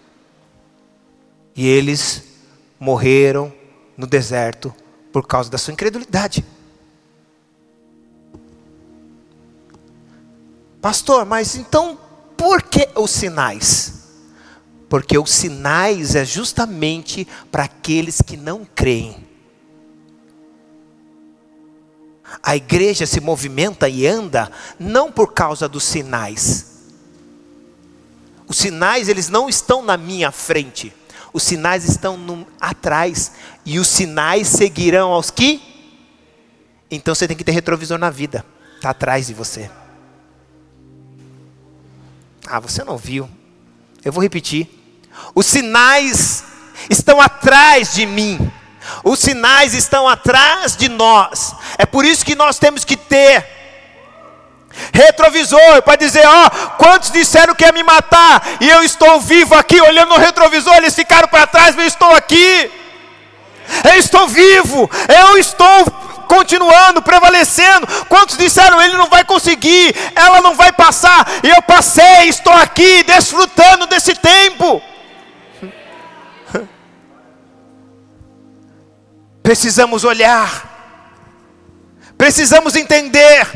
E eles morreram no deserto por causa da sua incredulidade. Pastor, mas então por que os sinais? Porque os sinais é justamente para aqueles que não creem. A igreja se movimenta e anda não por causa dos sinais. Os sinais eles não estão na minha frente. Os sinais estão no, atrás e os sinais seguirão aos que Então você tem que ter retrovisor na vida. Está atrás de você. Ah, você não viu. Eu vou repetir. Os sinais estão atrás de mim. Os sinais estão atrás de nós. É por isso que nós temos que ter retrovisor para dizer: ó, oh, quantos disseram que ia me matar e eu estou vivo aqui, olhando no retrovisor, eles ficaram para trás, mas eu estou aqui. Eu estou vivo, eu estou continuando, prevalecendo. Quantos disseram ele não vai conseguir, ela não vai passar, e eu passei, estou aqui desfrutando desse tempo. Precisamos olhar, precisamos entender.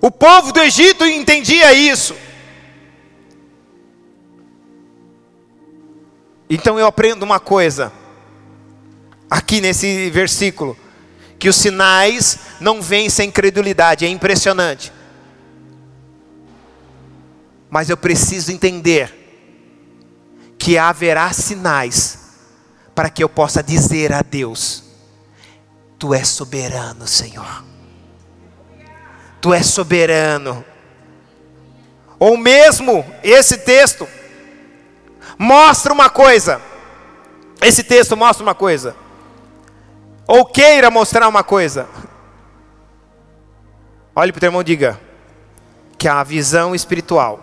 O povo do Egito entendia isso. Então eu aprendo uma coisa, aqui nesse versículo, que os sinais não vêm sem credulidade, é impressionante. Mas eu preciso entender que haverá sinais para que eu possa dizer a Deus: Tu és soberano, Senhor. Tu és soberano. Ou mesmo esse texto mostra uma coisa. Esse texto mostra uma coisa. Ou queira mostrar uma coisa. Olhe para o teu irmão e diga que a visão espiritual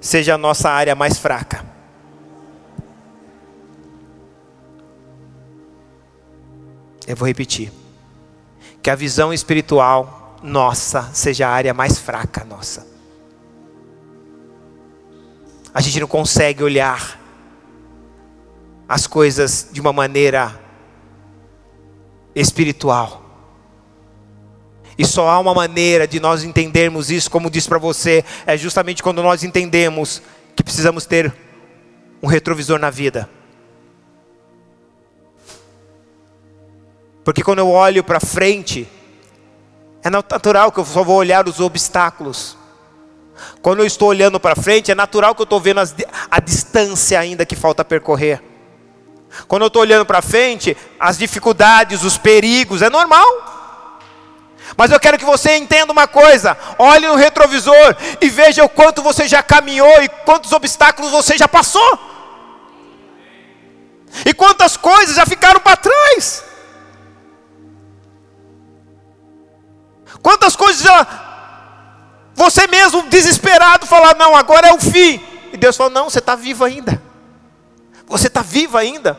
seja a nossa área mais fraca. Eu vou repetir. Que a visão espiritual nossa seja a área mais fraca nossa. A gente não consegue olhar as coisas de uma maneira espiritual. E só há uma maneira de nós entendermos isso, como disse para você, é justamente quando nós entendemos que precisamos ter um retrovisor na vida. Porque quando eu olho para frente, é natural que eu só vou olhar os obstáculos. Quando eu estou olhando para frente, é natural que eu estou vendo as, a distância ainda que falta percorrer. Quando eu estou olhando para frente, as dificuldades, os perigos, é normal. Mas eu quero que você entenda uma coisa: olhe no retrovisor e veja o quanto você já caminhou e quantos obstáculos você já passou. E quantas coisas já ficaram para trás. Quantas coisas já você mesmo desesperado falar, não, agora é o fim. E Deus falou, não, você está vivo ainda. Você está vivo ainda.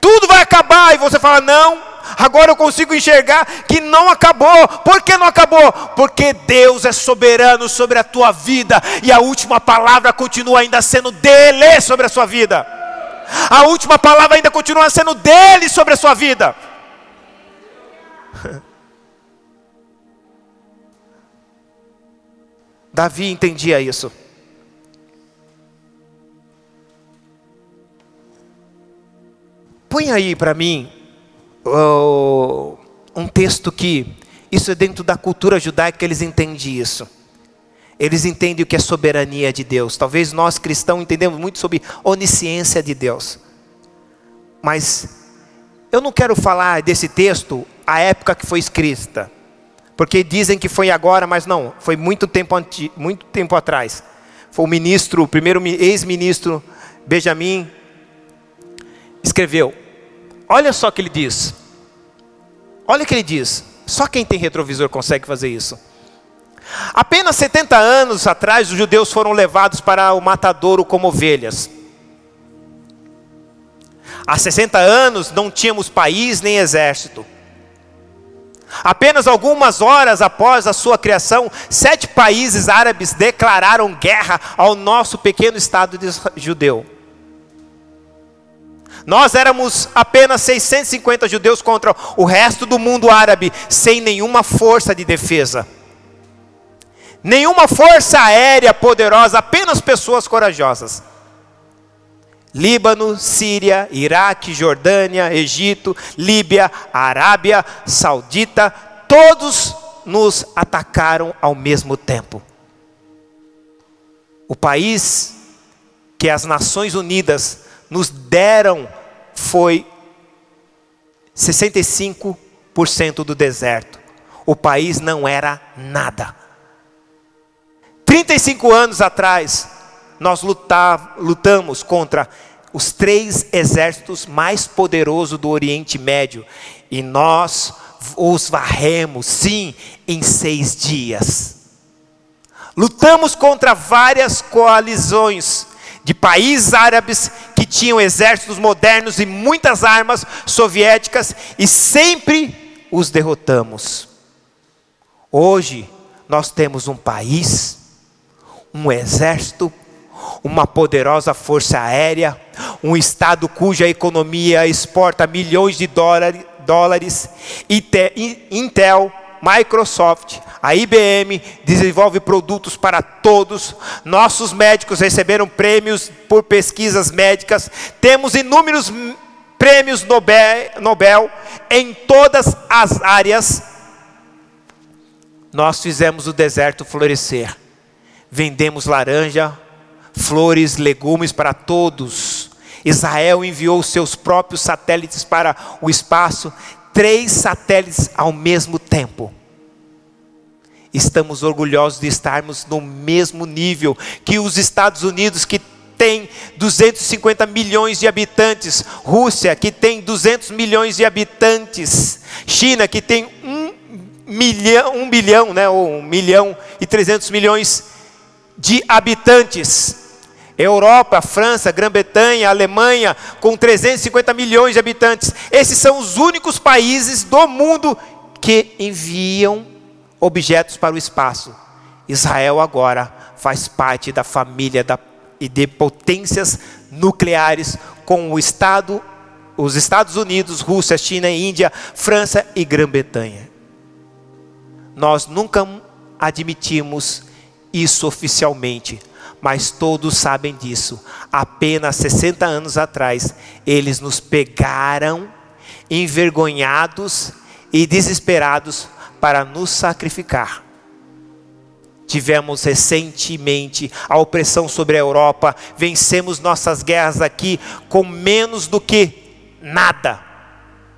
Tudo vai acabar e você fala, não, agora eu consigo enxergar que não acabou. Por que não acabou? Porque Deus é soberano sobre a tua vida e a última palavra continua ainda sendo dele sobre a sua vida. A última palavra ainda continua sendo dele sobre a sua vida. Davi entendia isso. Põe aí para mim uh, um texto que isso é dentro da cultura judaica eles entendem isso. Eles entendem o que é soberania de Deus. Talvez nós cristãos entendemos muito sobre onisciência de Deus. Mas eu não quero falar desse texto a época que foi escrita. Porque dizem que foi agora, mas não, foi muito tempo, anti, muito tempo atrás. Foi o ministro, o primeiro ex-ministro Benjamin escreveu. Olha só o que ele diz. Olha o que ele diz. Só quem tem retrovisor consegue fazer isso. Apenas 70 anos atrás, os judeus foram levados para o matadouro como ovelhas. Há 60 anos não tínhamos país nem exército. Apenas algumas horas após a sua criação, sete países árabes declararam guerra ao nosso pequeno estado judeu. Nós éramos apenas 650 judeus contra o resto do mundo árabe, sem nenhuma força de defesa. Nenhuma força aérea poderosa, apenas pessoas corajosas. Líbano, Síria, Iraque, Jordânia, Egito, Líbia, Arábia Saudita, todos nos atacaram ao mesmo tempo. O país que as Nações Unidas nos deram foi 65% do deserto. O país não era nada. 35 anos atrás, nós lutar, lutamos contra os três exércitos mais poderosos do Oriente Médio e nós os varremos, sim, em seis dias. Lutamos contra várias coalizões de países árabes que tinham exércitos modernos e muitas armas soviéticas e sempre os derrotamos. Hoje nós temos um país, um exército uma poderosa força aérea, um estado cuja economia exporta milhões de dólares, Intel, Microsoft, a IBM desenvolve produtos para todos. Nossos médicos receberam prêmios por pesquisas médicas. Temos inúmeros prêmios Nobel, Nobel em todas as áreas. Nós fizemos o deserto florescer. Vendemos laranja, flores, legumes para todos. Israel enviou seus próprios satélites para o espaço, três satélites ao mesmo tempo. Estamos orgulhosos de estarmos no mesmo nível que os Estados Unidos, que tem 250 milhões de habitantes, Rússia, que tem 200 milhões de habitantes, China, que tem um milhão, um bilhão, né, ou milhão e 300 milhões de habitantes. Europa, França, Grã-Bretanha, Alemanha, com 350 milhões de habitantes. Esses são os únicos países do mundo que enviam objetos para o espaço. Israel agora faz parte da família da, e de potências nucleares com o Estado, os Estados Unidos, Rússia, China, Índia, França e Grã-Bretanha. Nós nunca admitimos isso oficialmente, mas todos sabem disso. Apenas 60 anos atrás, eles nos pegaram envergonhados e desesperados para nos sacrificar. Tivemos recentemente a opressão sobre a Europa, vencemos nossas guerras aqui com menos do que nada.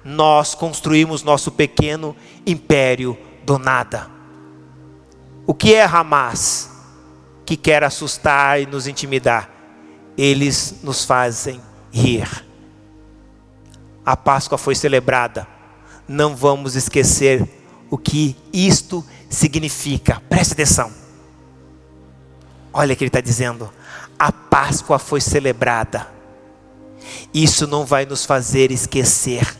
Nós construímos nosso pequeno império do nada. O que é Hamas? Que quer assustar e nos intimidar. Eles nos fazem rir. A Páscoa foi celebrada. Não vamos esquecer o que isto significa. Preste atenção. Olha o que ele está dizendo. A Páscoa foi celebrada. Isso não vai nos fazer esquecer,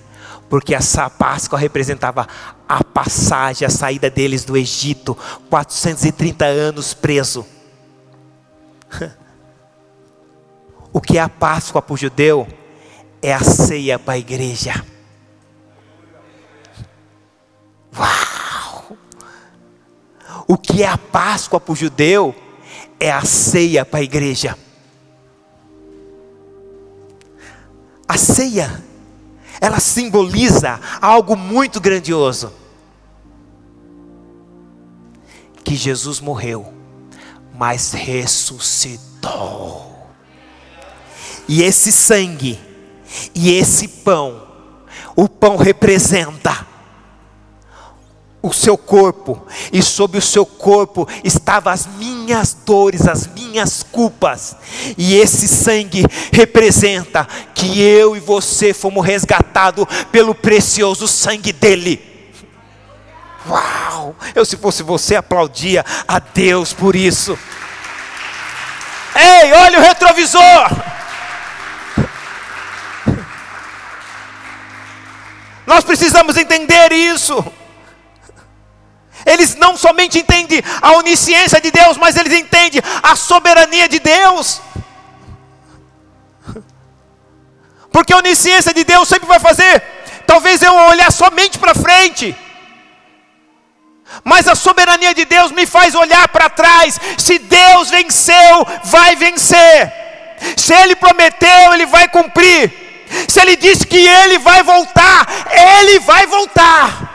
porque essa Páscoa representava a passagem, a saída deles do Egito, 430 anos preso. O que é a Páscoa para o judeu é a ceia para a igreja. Uau! O que é a Páscoa para o judeu é a ceia para a igreja. A ceia, ela simboliza algo muito grandioso. Que Jesus morreu, mas ressuscitou. E esse sangue, e esse pão, o pão representa o seu corpo, e sobre o seu corpo estavam as minhas dores, as minhas culpas, e esse sangue representa que eu e você fomos resgatados pelo precioso sangue dele. Uau! Eu, se fosse você, aplaudia a Deus por isso. Ei, olha o retrovisor! Nós precisamos entender isso. Eles não somente entendem a onisciência de Deus, mas eles entendem a soberania de Deus. Porque a onisciência de Deus sempre vai fazer, talvez eu olhar somente para frente. Mas a soberania de Deus me faz olhar para trás. Se Deus venceu, vai vencer. Se Ele prometeu, Ele vai cumprir. Se Ele disse que Ele vai voltar, Ele vai voltar.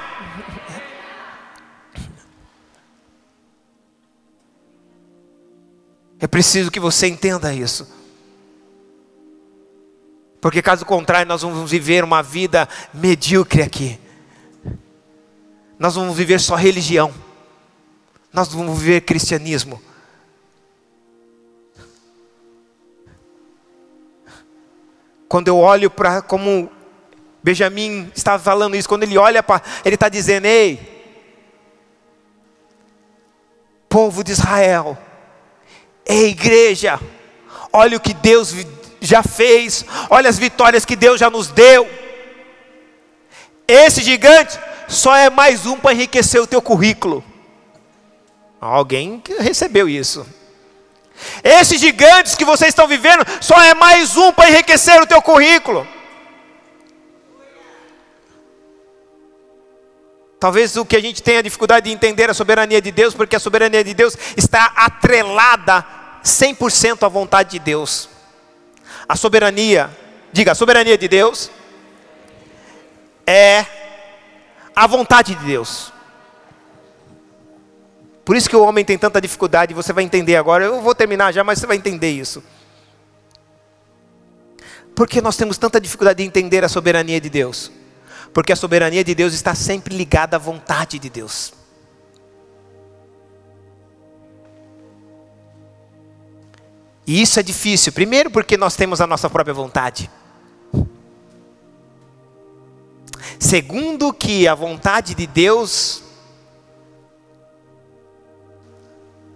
É preciso que você entenda isso. Porque caso contrário, nós vamos viver uma vida medíocre aqui. Nós vamos viver só religião. Nós vamos viver cristianismo. Quando eu olho para como Benjamin estava falando isso, quando ele olha para, ele está dizendo: Ei, povo de Israel, Ei, igreja, olha o que Deus já fez, olha as vitórias que Deus já nos deu. Esse gigante só é mais um para enriquecer o teu currículo. Alguém recebeu isso. Esses gigantes que vocês estão vivendo só é mais um para enriquecer o teu currículo. Talvez o que a gente tenha dificuldade de entender a soberania de Deus, porque a soberania de Deus está atrelada 100% à vontade de Deus. A soberania, diga, a soberania de Deus é a vontade de Deus. Por isso que o homem tem tanta dificuldade, você vai entender agora. Eu vou terminar já, mas você vai entender isso. Por que nós temos tanta dificuldade de entender a soberania de Deus? Porque a soberania de Deus está sempre ligada à vontade de Deus. E isso é difícil, primeiro porque nós temos a nossa própria vontade. Segundo, que a vontade de Deus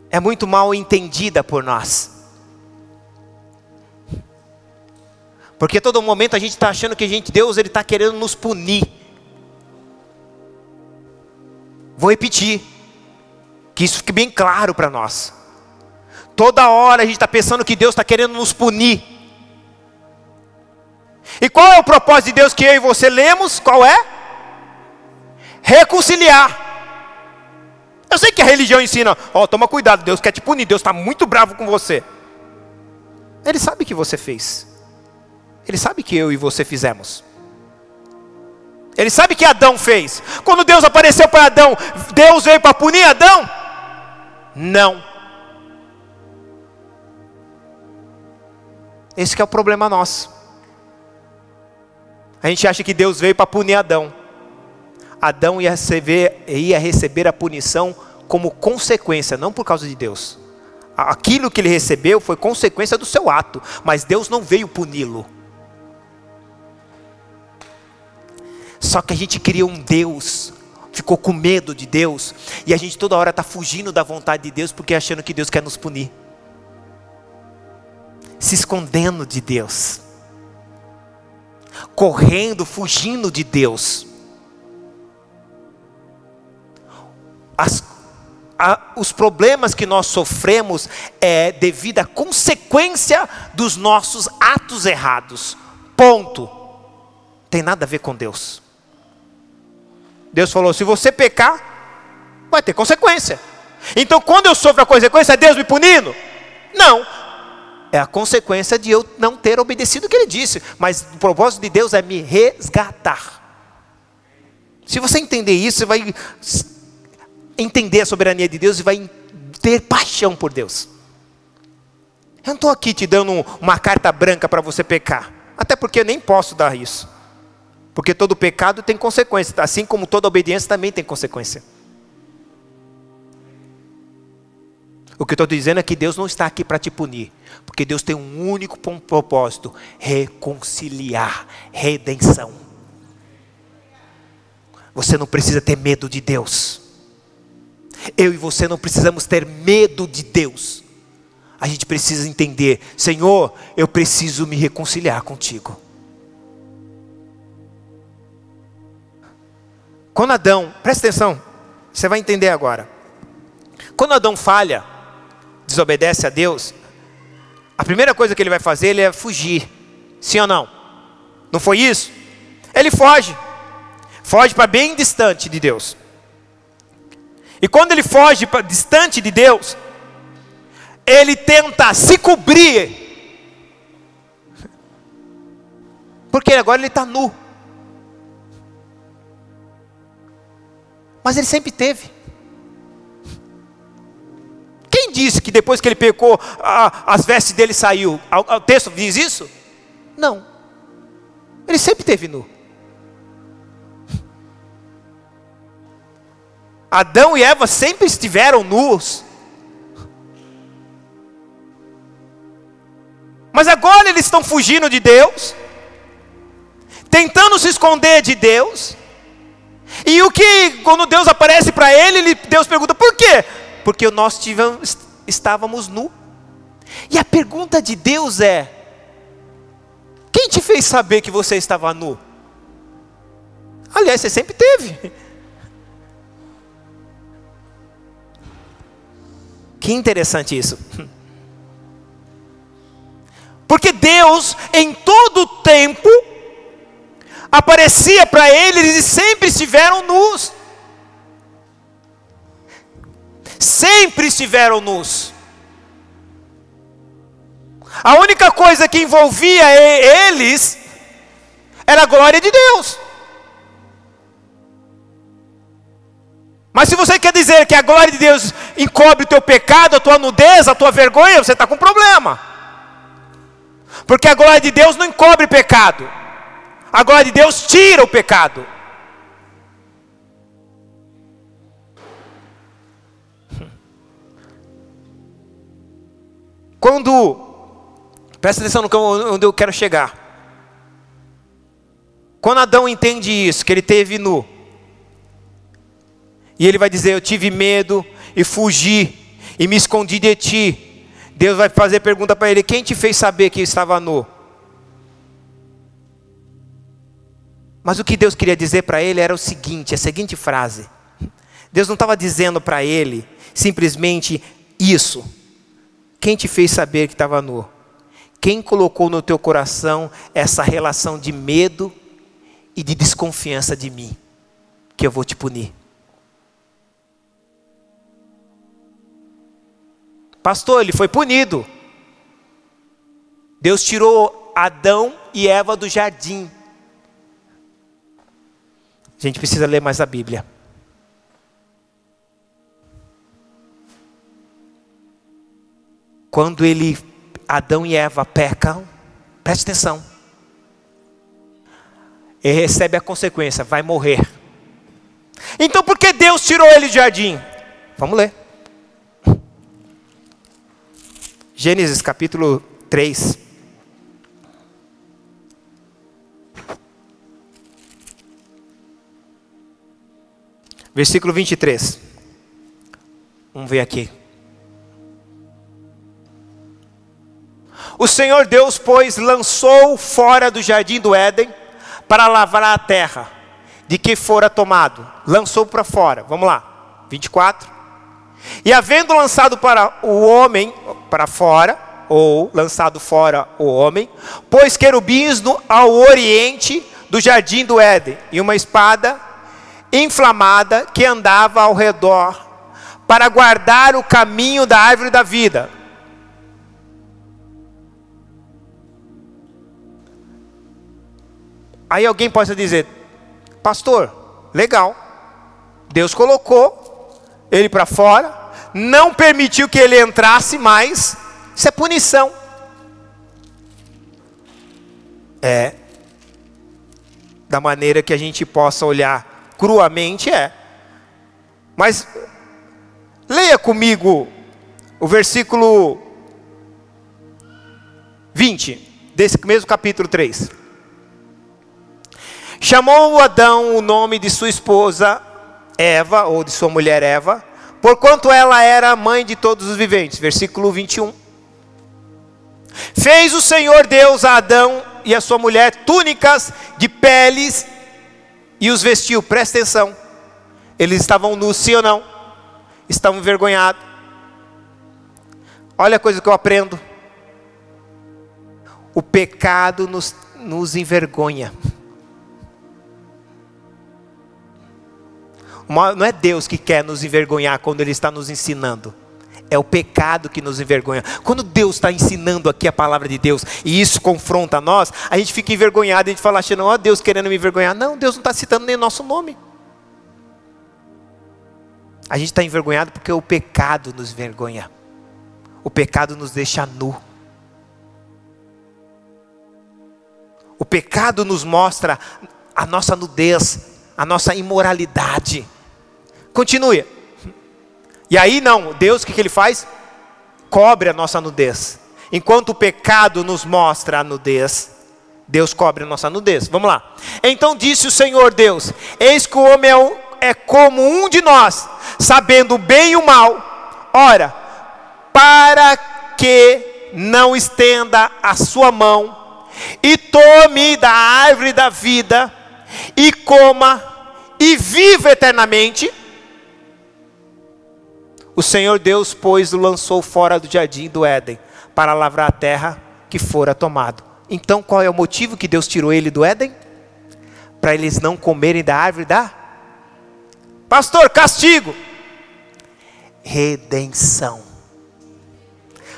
é muito mal entendida por nós. Porque todo momento a gente está achando que a gente, Deus ele está querendo nos punir. Vou repetir, que isso fique bem claro para nós. Toda hora a gente está pensando que Deus está querendo nos punir. E qual é o propósito de Deus que eu e você lemos? Qual é? Reconciliar. Eu sei que a religião ensina, ó, oh, toma cuidado, Deus quer te punir, Deus está muito bravo com você. Ele sabe que você fez. Ele sabe que eu e você fizemos. Ele sabe que Adão fez. Quando Deus apareceu para Adão, Deus veio para punir Adão? Não. Esse é o problema nosso. A gente acha que Deus veio para punir Adão. Adão ia receber, ia receber a punição como consequência, não por causa de Deus. Aquilo que ele recebeu foi consequência do seu ato, mas Deus não veio puni-lo. Só que a gente cria um Deus, ficou com medo de Deus, e a gente toda hora está fugindo da vontade de Deus porque achando que Deus quer nos punir, se escondendo de Deus, correndo, fugindo de Deus. As, a, os problemas que nós sofremos é devido à consequência dos nossos atos errados. Ponto. Tem nada a ver com Deus. Deus falou: se você pecar, vai ter consequência. Então, quando eu sofro a consequência, é Deus me punindo? Não. É a consequência de eu não ter obedecido o que ele disse. Mas o propósito de Deus é me resgatar. Se você entender isso, você vai entender a soberania de Deus e vai ter paixão por Deus. Eu não estou aqui te dando uma carta branca para você pecar. Até porque eu nem posso dar isso. Porque todo pecado tem consequência, assim como toda obediência também tem consequência. O que eu estou dizendo é que Deus não está aqui para te punir, porque Deus tem um único propósito: reconciliar, redenção. Você não precisa ter medo de Deus. Eu e você não precisamos ter medo de Deus. A gente precisa entender, Senhor, eu preciso me reconciliar contigo. Quando Adão, presta atenção, você vai entender agora. Quando Adão falha, desobedece a Deus, a primeira coisa que ele vai fazer ele é fugir. Sim ou não? Não foi isso? Ele foge. Foge para bem distante de Deus. E quando ele foge para distante de Deus, ele tenta se cobrir. Porque agora ele está nu. Mas ele sempre teve. Quem disse que depois que ele pecou, a, as vestes dele saiu? O, texto diz isso? Não. Ele sempre teve nu. Adão e Eva sempre estiveram nus. Mas agora eles estão fugindo de Deus, tentando se esconder de Deus. E o que, quando Deus aparece para ele, Deus pergunta: por quê? Porque nós tivemos, estávamos nu. E a pergunta de Deus é: quem te fez saber que você estava nu? Aliás, você sempre teve. Que interessante isso. Porque Deus, em todo o tempo, aparecia para eles e sempre estiveram nus. Sempre estiveram nus. A única coisa que envolvia eles era a glória de Deus. Mas se você quer dizer que a glória de Deus encobre o teu pecado, a tua nudez, a tua vergonha, você está com problema. Porque a glória de Deus não encobre pecado. A glória de Deus tira o pecado. Quando, presta atenção no onde eu quero chegar. Quando Adão entende isso, que ele teve nu, e ele vai dizer: Eu tive medo e fugi e me escondi de ti. Deus vai fazer pergunta para ele: Quem te fez saber que estava nu? Mas o que Deus queria dizer para ele era o seguinte: a seguinte frase. Deus não estava dizendo para ele simplesmente isso. Quem te fez saber que estava nu? Quem colocou no teu coração essa relação de medo e de desconfiança de mim? Que eu vou te punir. Pastor, ele foi punido. Deus tirou Adão e Eva do jardim. A gente precisa ler mais a Bíblia. Quando ele, Adão e Eva pecam, preste atenção. Ele recebe a consequência, vai morrer. Então por que Deus tirou ele do jardim? Vamos ler. Gênesis capítulo 3. Versículo 23. Vamos ver aqui. O Senhor Deus, pois, lançou fora do jardim do Éden para lavrar a terra de que fora tomado. Lançou para fora. Vamos lá. 24. E havendo lançado para o homem para fora, ou lançado fora o homem, pôs querubins no, ao oriente do jardim do Éden, e uma espada inflamada que andava ao redor, para guardar o caminho da árvore da vida. Aí alguém possa dizer, pastor, legal, Deus colocou ele para fora, não permitiu que ele entrasse mais, isso é punição. É, da maneira que a gente possa olhar cruamente, é. Mas, leia comigo o versículo 20, desse mesmo capítulo 3. Chamou Adão o nome de sua esposa Eva, ou de sua mulher Eva, porquanto ela era a mãe de todos os viventes. Versículo 21. Fez o Senhor Deus a Adão e a sua mulher túnicas de peles e os vestiu. Presta atenção. Eles estavam nus, sim ou não? Estavam envergonhados. Olha a coisa que eu aprendo. O pecado nos, nos envergonha. Não é Deus que quer nos envergonhar quando Ele está nos ensinando. É o pecado que nos envergonha. Quando Deus está ensinando aqui a palavra de Deus e isso confronta nós, a gente fica envergonhado, a gente fala achando, ó Deus querendo me envergonhar. Não, Deus não está citando nem o nosso nome. A gente está envergonhado porque o pecado nos envergonha. O pecado nos deixa nu. O pecado nos mostra a nossa nudez, a nossa imoralidade. Continue. E aí não, Deus o que, que ele faz? Cobre a nossa nudez. Enquanto o pecado nos mostra a nudez, Deus cobre a nossa nudez. Vamos lá. Então disse o Senhor Deus: Eis que o homem é, é como um de nós, sabendo o bem e o mal. Ora, para que não estenda a sua mão e tome da árvore da vida e coma e viva eternamente. O Senhor Deus, pois, o lançou fora do jardim do Éden para lavrar a terra que fora tomado. Então, qual é o motivo que Deus tirou ele do Éden? Para eles não comerem da árvore da Pastor, castigo. Redenção.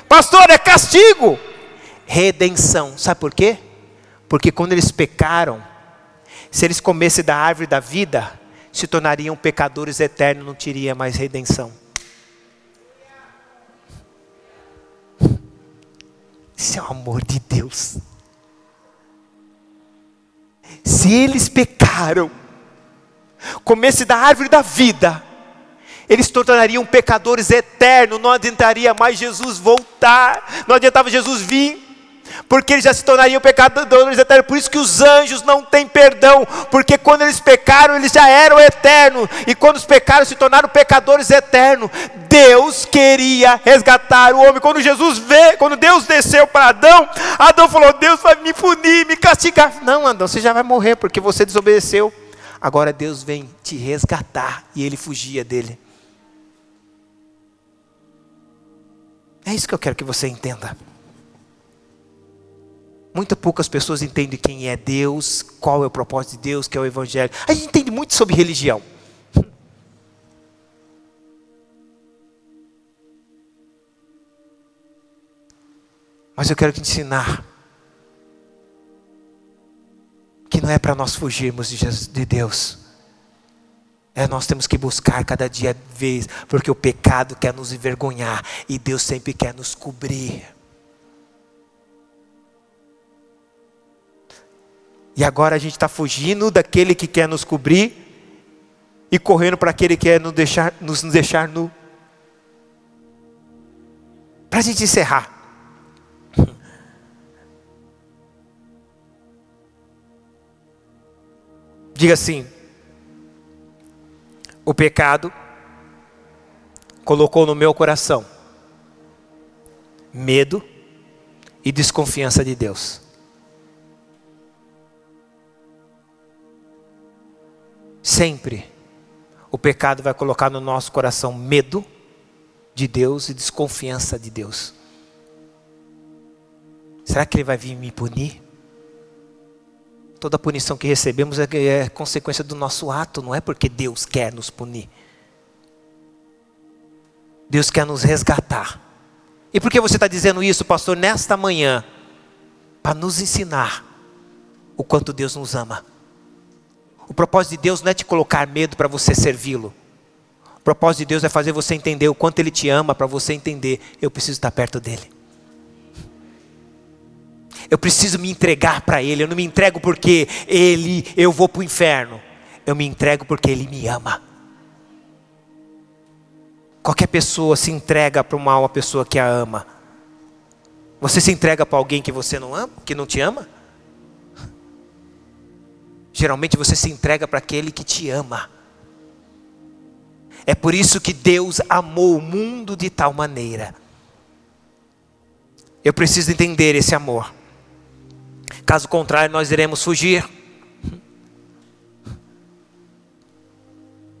Pastor, é castigo. Redenção. Sabe por quê? Porque quando eles pecaram, se eles comessem da árvore da vida, se tornariam pecadores eternos, não teria mais redenção. Isso é o amor de Deus. Se eles pecaram, comesse da árvore da vida, eles tornariam pecadores eternos, não adiantaria mais Jesus voltar, não adiantava Jesus vir, porque eles já se tornariam pecadores eternos. Por isso que os anjos não têm perdão, porque quando eles pecaram, eles já eram eternos, e quando os pecaram, se tornaram pecadores eternos. Deus queria resgatar o homem. Quando Jesus vê, quando Deus desceu para Adão, Adão falou: Deus vai me punir, me castigar. Não, Adão, você já vai morrer porque você desobedeceu. Agora Deus vem te resgatar e ele fugia dele. É isso que eu quero que você entenda. Muito poucas pessoas entendem quem é Deus, qual é o propósito de Deus, que é o Evangelho. A gente entende muito sobre religião. Mas eu quero te ensinar que não é para nós fugirmos de, Jesus, de Deus. É, nós temos que buscar cada dia vez, porque o pecado quer nos envergonhar e Deus sempre quer nos cobrir. E agora a gente está fugindo daquele que quer nos cobrir e correndo para aquele que quer nos deixar, nos deixar nu. Para a gente encerrar. Diga assim: o pecado colocou no meu coração medo e desconfiança de Deus. Sempre o pecado vai colocar no nosso coração medo de Deus e desconfiança de Deus. Será que Ele vai vir me punir? Toda punição que recebemos é, é consequência do nosso ato, não é porque Deus quer nos punir. Deus quer nos resgatar. E por que você está dizendo isso, pastor, nesta manhã? Para nos ensinar o quanto Deus nos ama. O propósito de Deus não é te colocar medo para você servi-lo. O propósito de Deus é fazer você entender o quanto Ele te ama, para você entender, eu preciso estar perto dEle. Eu preciso me entregar para Ele. Eu não me entrego porque Ele, eu vou para o inferno. Eu me entrego porque Ele me ama. Qualquer pessoa se entrega para uma pessoa que a ama. Você se entrega para alguém que você não ama, que não te ama? Geralmente você se entrega para aquele que te ama. É por isso que Deus amou o mundo de tal maneira. Eu preciso entender esse amor. Caso contrário, nós iremos fugir.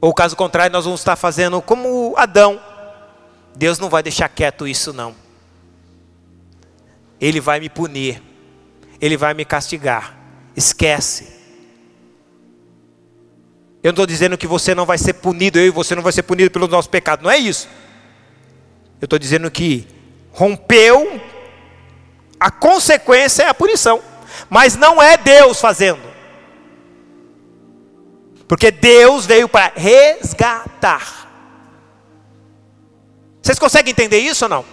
Ou caso contrário, nós vamos estar fazendo como Adão. Deus não vai deixar quieto isso não. Ele vai me punir. Ele vai me castigar. Esquece. Eu não estou dizendo que você não vai ser punido, eu e você não vai ser punido pelo nosso pecado, não é isso. Eu estou dizendo que rompeu, a consequência é a punição, mas não é Deus fazendo. Porque Deus veio para resgatar. Vocês conseguem entender isso ou não?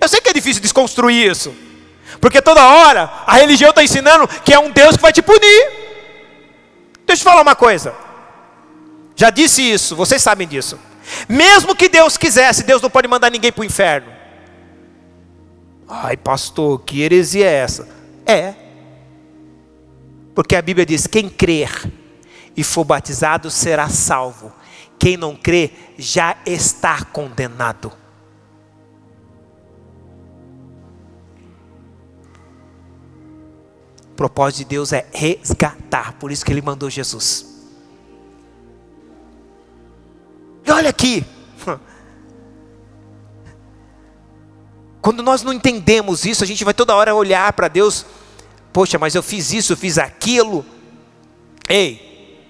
Eu sei que é difícil desconstruir isso. Porque toda hora a religião está ensinando que é um Deus que vai te punir. Deixa eu falar uma coisa. Já disse isso, vocês sabem disso. Mesmo que Deus quisesse, Deus não pode mandar ninguém para o inferno. Ai, pastor, que heresia é essa? É. Porque a Bíblia diz: quem crer e for batizado será salvo. Quem não crê já está condenado. O propósito de Deus é resgatar, por isso que Ele mandou Jesus. E olha aqui, quando nós não entendemos isso, a gente vai toda hora olhar para Deus, poxa, mas eu fiz isso, eu fiz aquilo. Ei,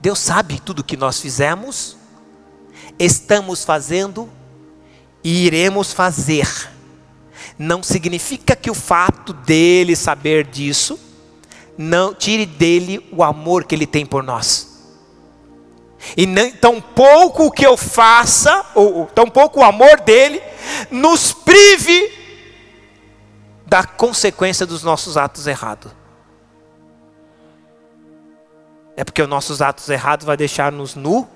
Deus sabe tudo que nós fizemos, estamos fazendo e iremos fazer não significa que o fato dele saber disso não tire dele o amor que ele tem por nós. E nem, tão pouco o que eu faça, ou tão pouco o amor dele, nos prive da consequência dos nossos atos errados. É porque os nossos atos errados vai deixar-nos nu.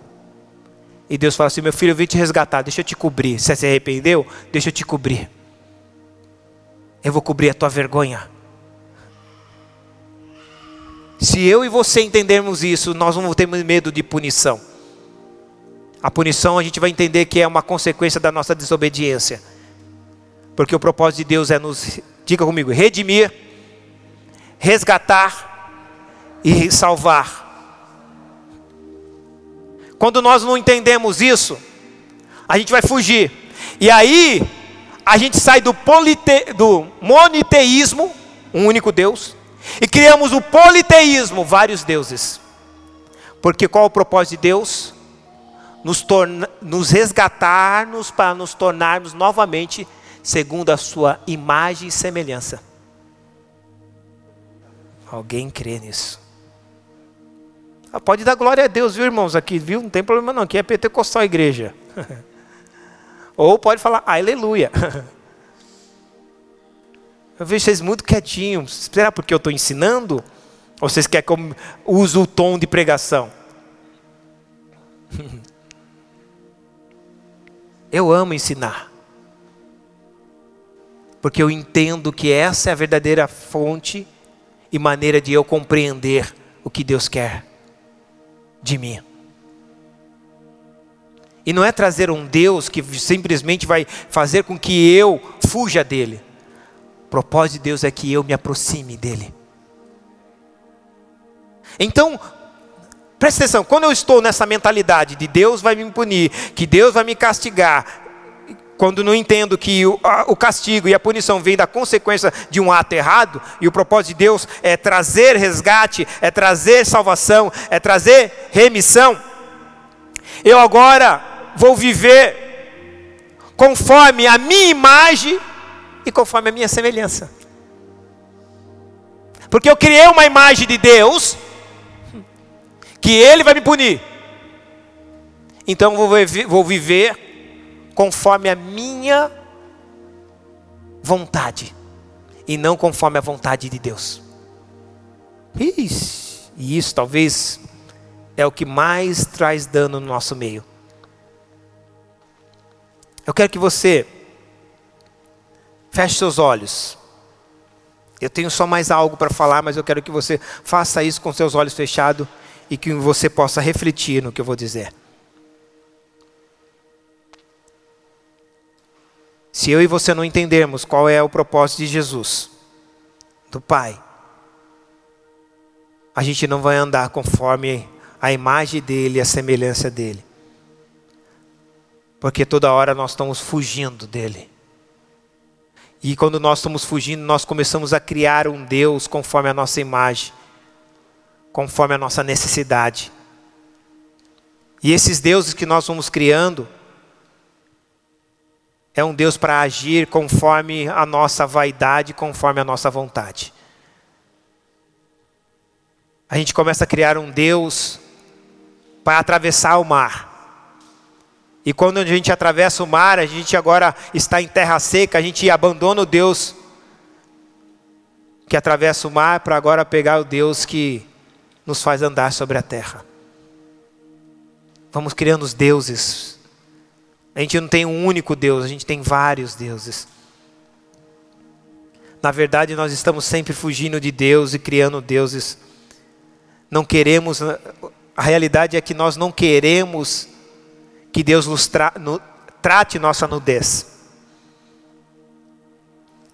E Deus fala assim: meu filho, eu vim te resgatar, deixa eu te cobrir. Você se arrependeu? Deixa eu te cobrir eu vou cobrir a tua vergonha. Se eu e você entendermos isso, nós não ter medo de punição. A punição a gente vai entender que é uma consequência da nossa desobediência. Porque o propósito de Deus é nos, diga comigo, redimir, resgatar e salvar. Quando nós não entendemos isso, a gente vai fugir. E aí, a gente sai do, polite, do moniteísmo, um único Deus, e criamos o politeísmo, vários deuses. Porque qual é o propósito de Deus? Nos, torna, nos resgatarmos para nos tornarmos novamente segundo a sua imagem e semelhança. Alguém crê nisso? Ah, pode dar glória a Deus, viu, irmãos? Aqui, viu? Não tem problema não. Aqui é pentecostal a igreja. Ou pode falar aleluia. Eu vejo vocês muito quietinhos. Será porque eu estou ensinando? Ou vocês querem que eu use o tom de pregação? Eu amo ensinar. Porque eu entendo que essa é a verdadeira fonte e maneira de eu compreender o que Deus quer de mim. E não é trazer um Deus que simplesmente vai fazer com que eu fuja dele. O propósito de Deus é que eu me aproxime dele. Então, presta atenção, quando eu estou nessa mentalidade de Deus vai me punir, que Deus vai me castigar, quando não entendo que o, o, castigo e a punição vêm da consequência de um ato errado, e o propósito de Deus é trazer resgate, é trazer salvação, é trazer remissão, eu agora vou viver conforme a minha imagem e conforme a minha semelhança. Porque eu criei uma imagem de Deus que Ele vai me punir. Então eu vou viver conforme a minha vontade e não conforme a vontade de Deus. E isso talvez é o que mais traz dano no nosso meio. Eu quero que você feche seus olhos. Eu tenho só mais algo para falar, mas eu quero que você faça isso com seus olhos fechados e que você possa refletir no que eu vou dizer. Se eu e você não entendermos qual é o propósito de Jesus, do Pai, a gente não vai andar conforme a imagem dele, a semelhança dele. Porque toda hora nós estamos fugindo dele. E quando nós estamos fugindo, nós começamos a criar um Deus conforme a nossa imagem conforme a nossa necessidade. E esses deuses que nós vamos criando, é um Deus para agir conforme a nossa vaidade, conforme a nossa vontade. A gente começa a criar um Deus para atravessar o mar. E quando a gente atravessa o mar, a gente agora está em terra seca, a gente abandona o Deus que atravessa o mar para agora pegar o Deus que nos faz andar sobre a terra. Vamos criando os deuses. A gente não tem um único Deus, a gente tem vários deuses. Na verdade, nós estamos sempre fugindo de Deus e criando deuses. Não queremos, a realidade é que nós não queremos que Deus nos tra, no, trate nossa nudez.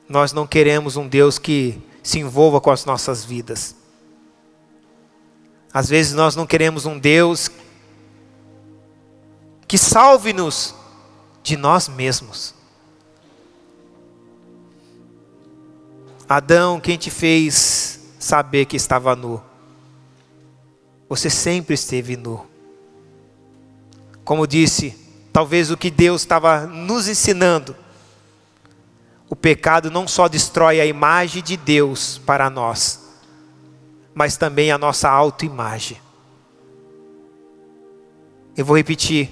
Nós não queremos um Deus que se envolva com as nossas vidas. Às vezes nós não queremos um Deus que salve-nos de nós mesmos. Adão, quem te fez saber que estava nu? Você sempre esteve nu. Como disse, talvez o que Deus estava nos ensinando, o pecado não só destrói a imagem de Deus para nós, mas também a nossa autoimagem. Eu vou repetir.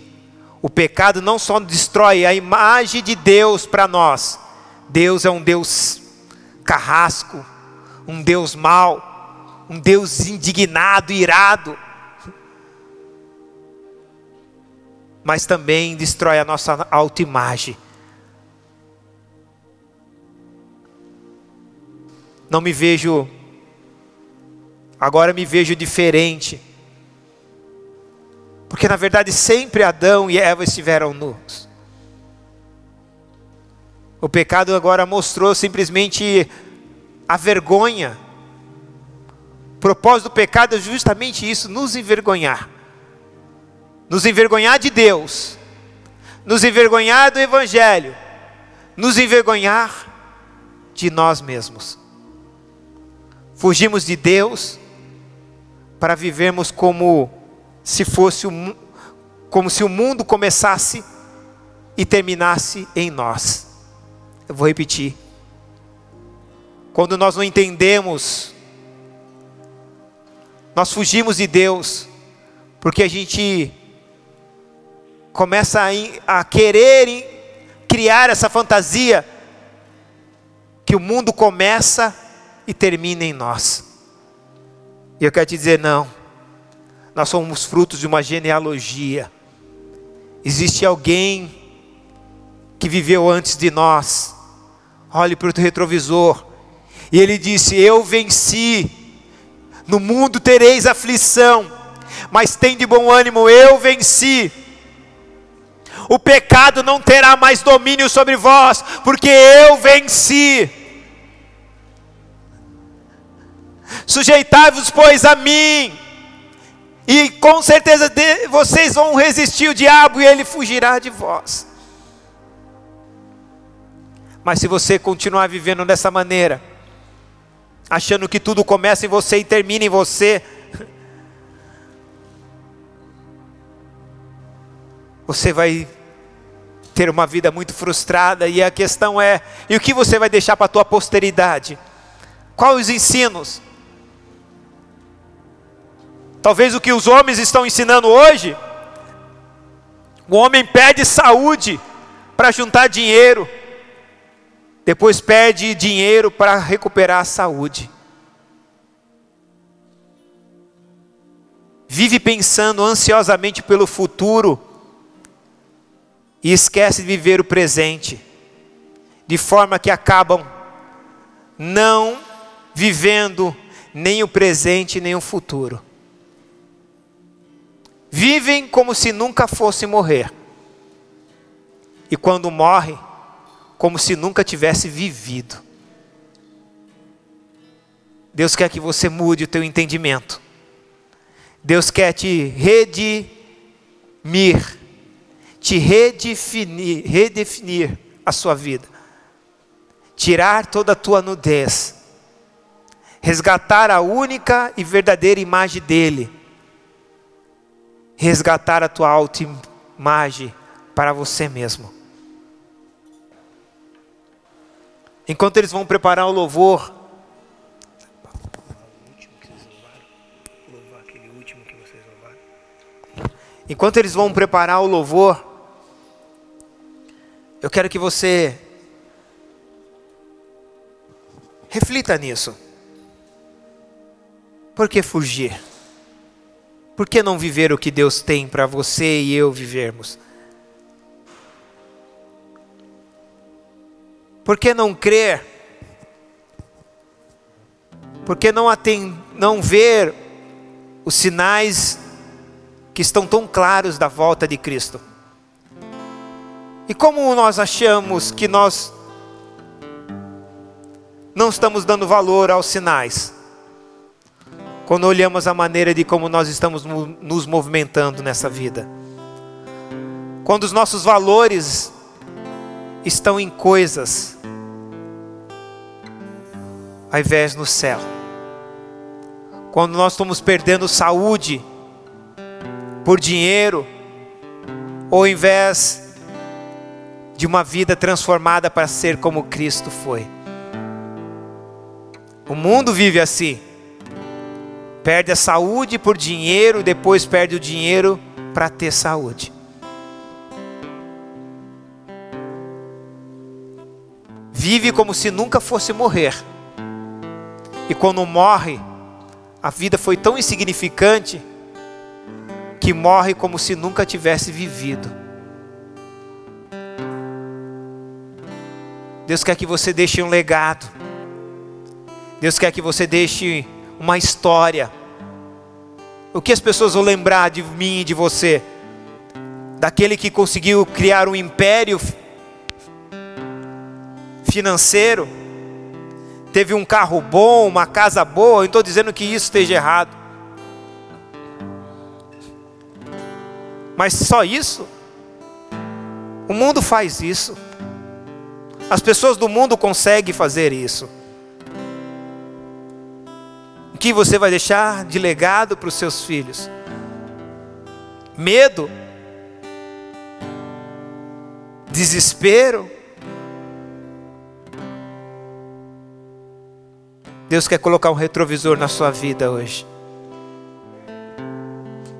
O pecado não só destrói a imagem de Deus para nós. Deus é um Deus carrasco, um Deus mau, um Deus indignado, irado. Mas também destrói a nossa autoimagem. Não me vejo agora me vejo diferente. Porque na verdade sempre Adão e Eva estiveram nus. O pecado agora mostrou simplesmente a vergonha. O propósito do pecado é justamente isso: nos envergonhar. Nos envergonhar de Deus, nos envergonhar do Evangelho, nos envergonhar de nós mesmos. Fugimos de Deus, para vivermos como se fosse o, como se o mundo começasse e terminasse em nós. Eu vou repetir. Quando nós não entendemos, nós fugimos de Deus, porque a gente começa a, a querer criar essa fantasia que o mundo começa e termina em nós. E eu quero te dizer, não, nós somos frutos de uma genealogia. Existe alguém que viveu antes de nós. Olhe para o retrovisor. E ele disse: Eu venci. No mundo tereis aflição, mas tem de bom ânimo, eu venci o pecado não terá mais domínio sobre vós, porque eu venci. Sujeitai-vos, pois, a mim, e com certeza vocês vão resistir o diabo e ele fugirá de vós. Mas se você continuar vivendo dessa maneira, achando que tudo começa em você e termina em você, você vai ter uma vida muito frustrada e a questão é, e o que você vai deixar para a tua posteridade? Quais os ensinos? Talvez o que os homens estão ensinando hoje, o homem perde saúde para juntar dinheiro, depois perde dinheiro para recuperar a saúde. Vive pensando ansiosamente pelo futuro, e esquece de viver o presente, de forma que acabam não vivendo nem o presente nem o futuro. Vivem como se nunca fosse morrer, e quando morre, como se nunca tivesse vivido. Deus quer que você mude o teu entendimento. Deus quer te redimir te redefinir, redefinir a sua vida, tirar toda a tua nudez, resgatar a única e verdadeira imagem dele, resgatar a tua autoimagem para você mesmo. Enquanto eles vão preparar o louvor, enquanto eles vão preparar o louvor, eu quero que você reflita nisso. Por que fugir? Por que não viver o que Deus tem para você e eu vivermos? Por que não crer? Por que não, atend... não ver os sinais que estão tão claros da volta de Cristo? E como nós achamos que nós não estamos dando valor aos sinais? Quando olhamos a maneira de como nós estamos nos movimentando nessa vida. Quando os nossos valores estão em coisas, ao invés no céu. Quando nós estamos perdendo saúde por dinheiro, ou ao invés de uma vida transformada para ser como Cristo foi. O mundo vive assim. Perde a saúde por dinheiro, depois perde o dinheiro para ter saúde. Vive como se nunca fosse morrer. E quando morre, a vida foi tão insignificante que morre como se nunca tivesse vivido. Deus quer que você deixe um legado. Deus quer que você deixe uma história. O que as pessoas vão lembrar de mim e de você? Daquele que conseguiu criar um império financeiro, teve um carro bom, uma casa boa. Eu estou dizendo que isso esteja errado. Mas só isso? O mundo faz isso. As pessoas do mundo conseguem fazer isso. O que você vai deixar de legado para os seus filhos? Medo? Desespero? Deus quer colocar um retrovisor na sua vida hoje.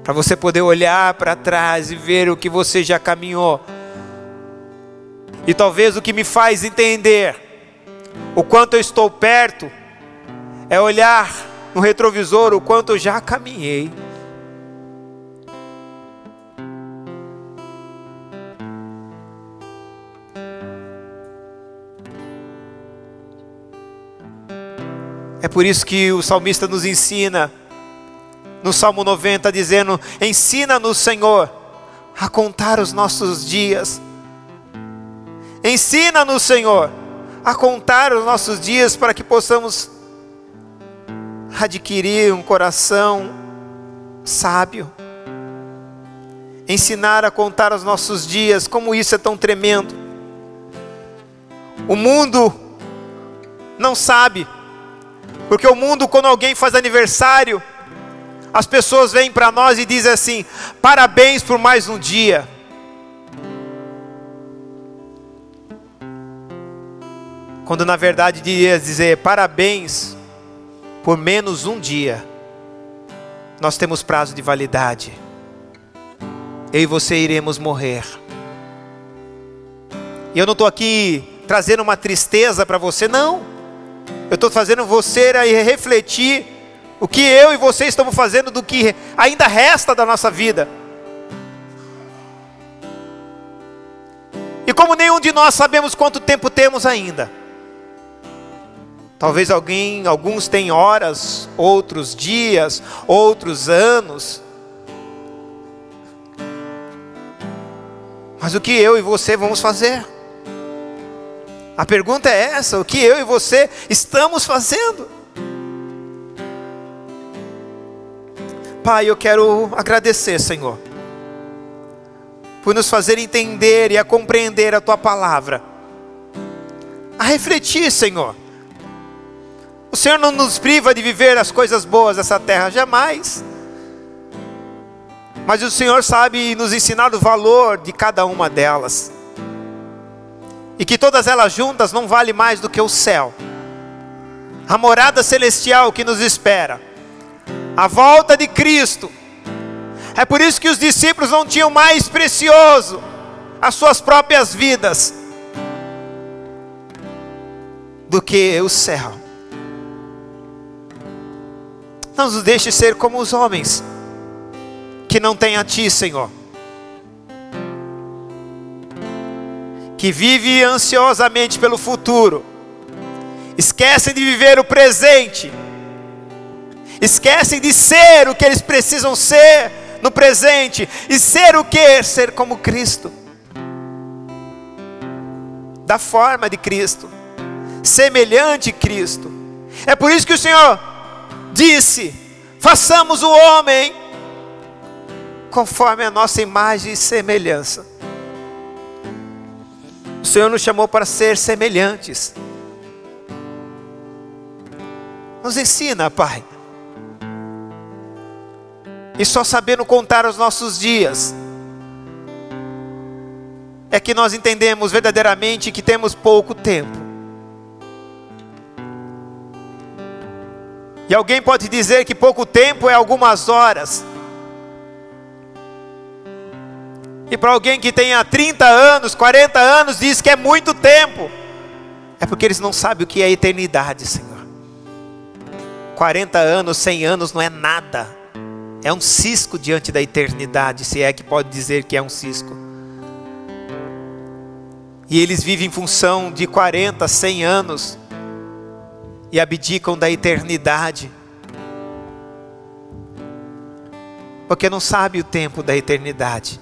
Para você poder olhar para trás e ver o que você já caminhou e talvez o que me faz entender o quanto eu estou perto é olhar no retrovisor o quanto eu já caminhei. É por isso que o salmista nos ensina, no Salmo 90, dizendo: Ensina-nos, Senhor, a contar os nossos dias. Ensina-nos, Senhor, a contar os nossos dias para que possamos adquirir um coração sábio. Ensinar a contar os nossos dias, como isso é tão tremendo. O mundo não sabe porque o mundo, quando alguém faz aniversário, as pessoas vêm para nós e dizem assim: parabéns por mais um dia. Quando na verdade devia dizer parabéns por menos um dia. Nós temos prazo de validade. Eu e você iremos morrer. E eu não estou aqui trazendo uma tristeza para você, não. Eu estou fazendo você aí refletir o que eu e você estamos fazendo do que ainda resta da nossa vida. E como nenhum de nós sabemos quanto tempo temos ainda. Talvez alguém, alguns têm horas, outros dias, outros anos. Mas o que eu e você vamos fazer? A pergunta é essa: o que eu e você estamos fazendo? Pai, eu quero agradecer, Senhor, por nos fazer entender e a compreender a tua palavra, a refletir, Senhor. O Senhor não nos priva de viver as coisas boas dessa terra, jamais. Mas o Senhor sabe nos ensinar o valor de cada uma delas e que todas elas juntas não vale mais do que o céu. A morada celestial que nos espera. A volta de Cristo. É por isso que os discípulos não tinham mais precioso as suas próprias vidas do que o céu. Não nos deixe ser como os homens que não têm a Ti, Senhor. que vive ansiosamente pelo futuro, esquecem de viver o presente, esquecem de ser o que eles precisam ser no presente, e ser o que? Ser como Cristo, da forma de Cristo, semelhante a Cristo. É por isso que o Senhor disse: façamos o homem conforme a nossa imagem e semelhança. O Senhor nos chamou para ser semelhantes. Nos ensina, Pai. E só sabendo contar os nossos dias, é que nós entendemos verdadeiramente que temos pouco tempo. E alguém pode dizer que pouco tempo é algumas horas. E para alguém que tenha 30 anos, 40 anos, diz que é muito tempo. É porque eles não sabem o que é eternidade, Senhor. 40 anos, 100 anos não é nada. É um cisco diante da eternidade, se é que pode dizer que é um cisco. E eles vivem em função de 40, 100 anos e abdicam da eternidade. Porque não sabe o tempo da eternidade.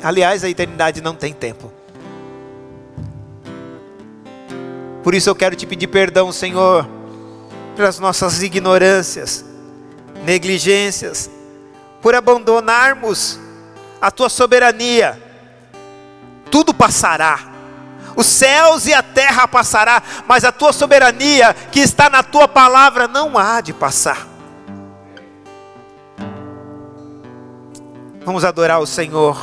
Aliás, a eternidade não tem tempo. Por isso eu quero te pedir perdão, Senhor, pelas nossas ignorâncias, negligências, por abandonarmos a tua soberania. Tudo passará. Os céus e a terra passará, mas a tua soberania que está na tua palavra não há de passar. Vamos adorar o Senhor.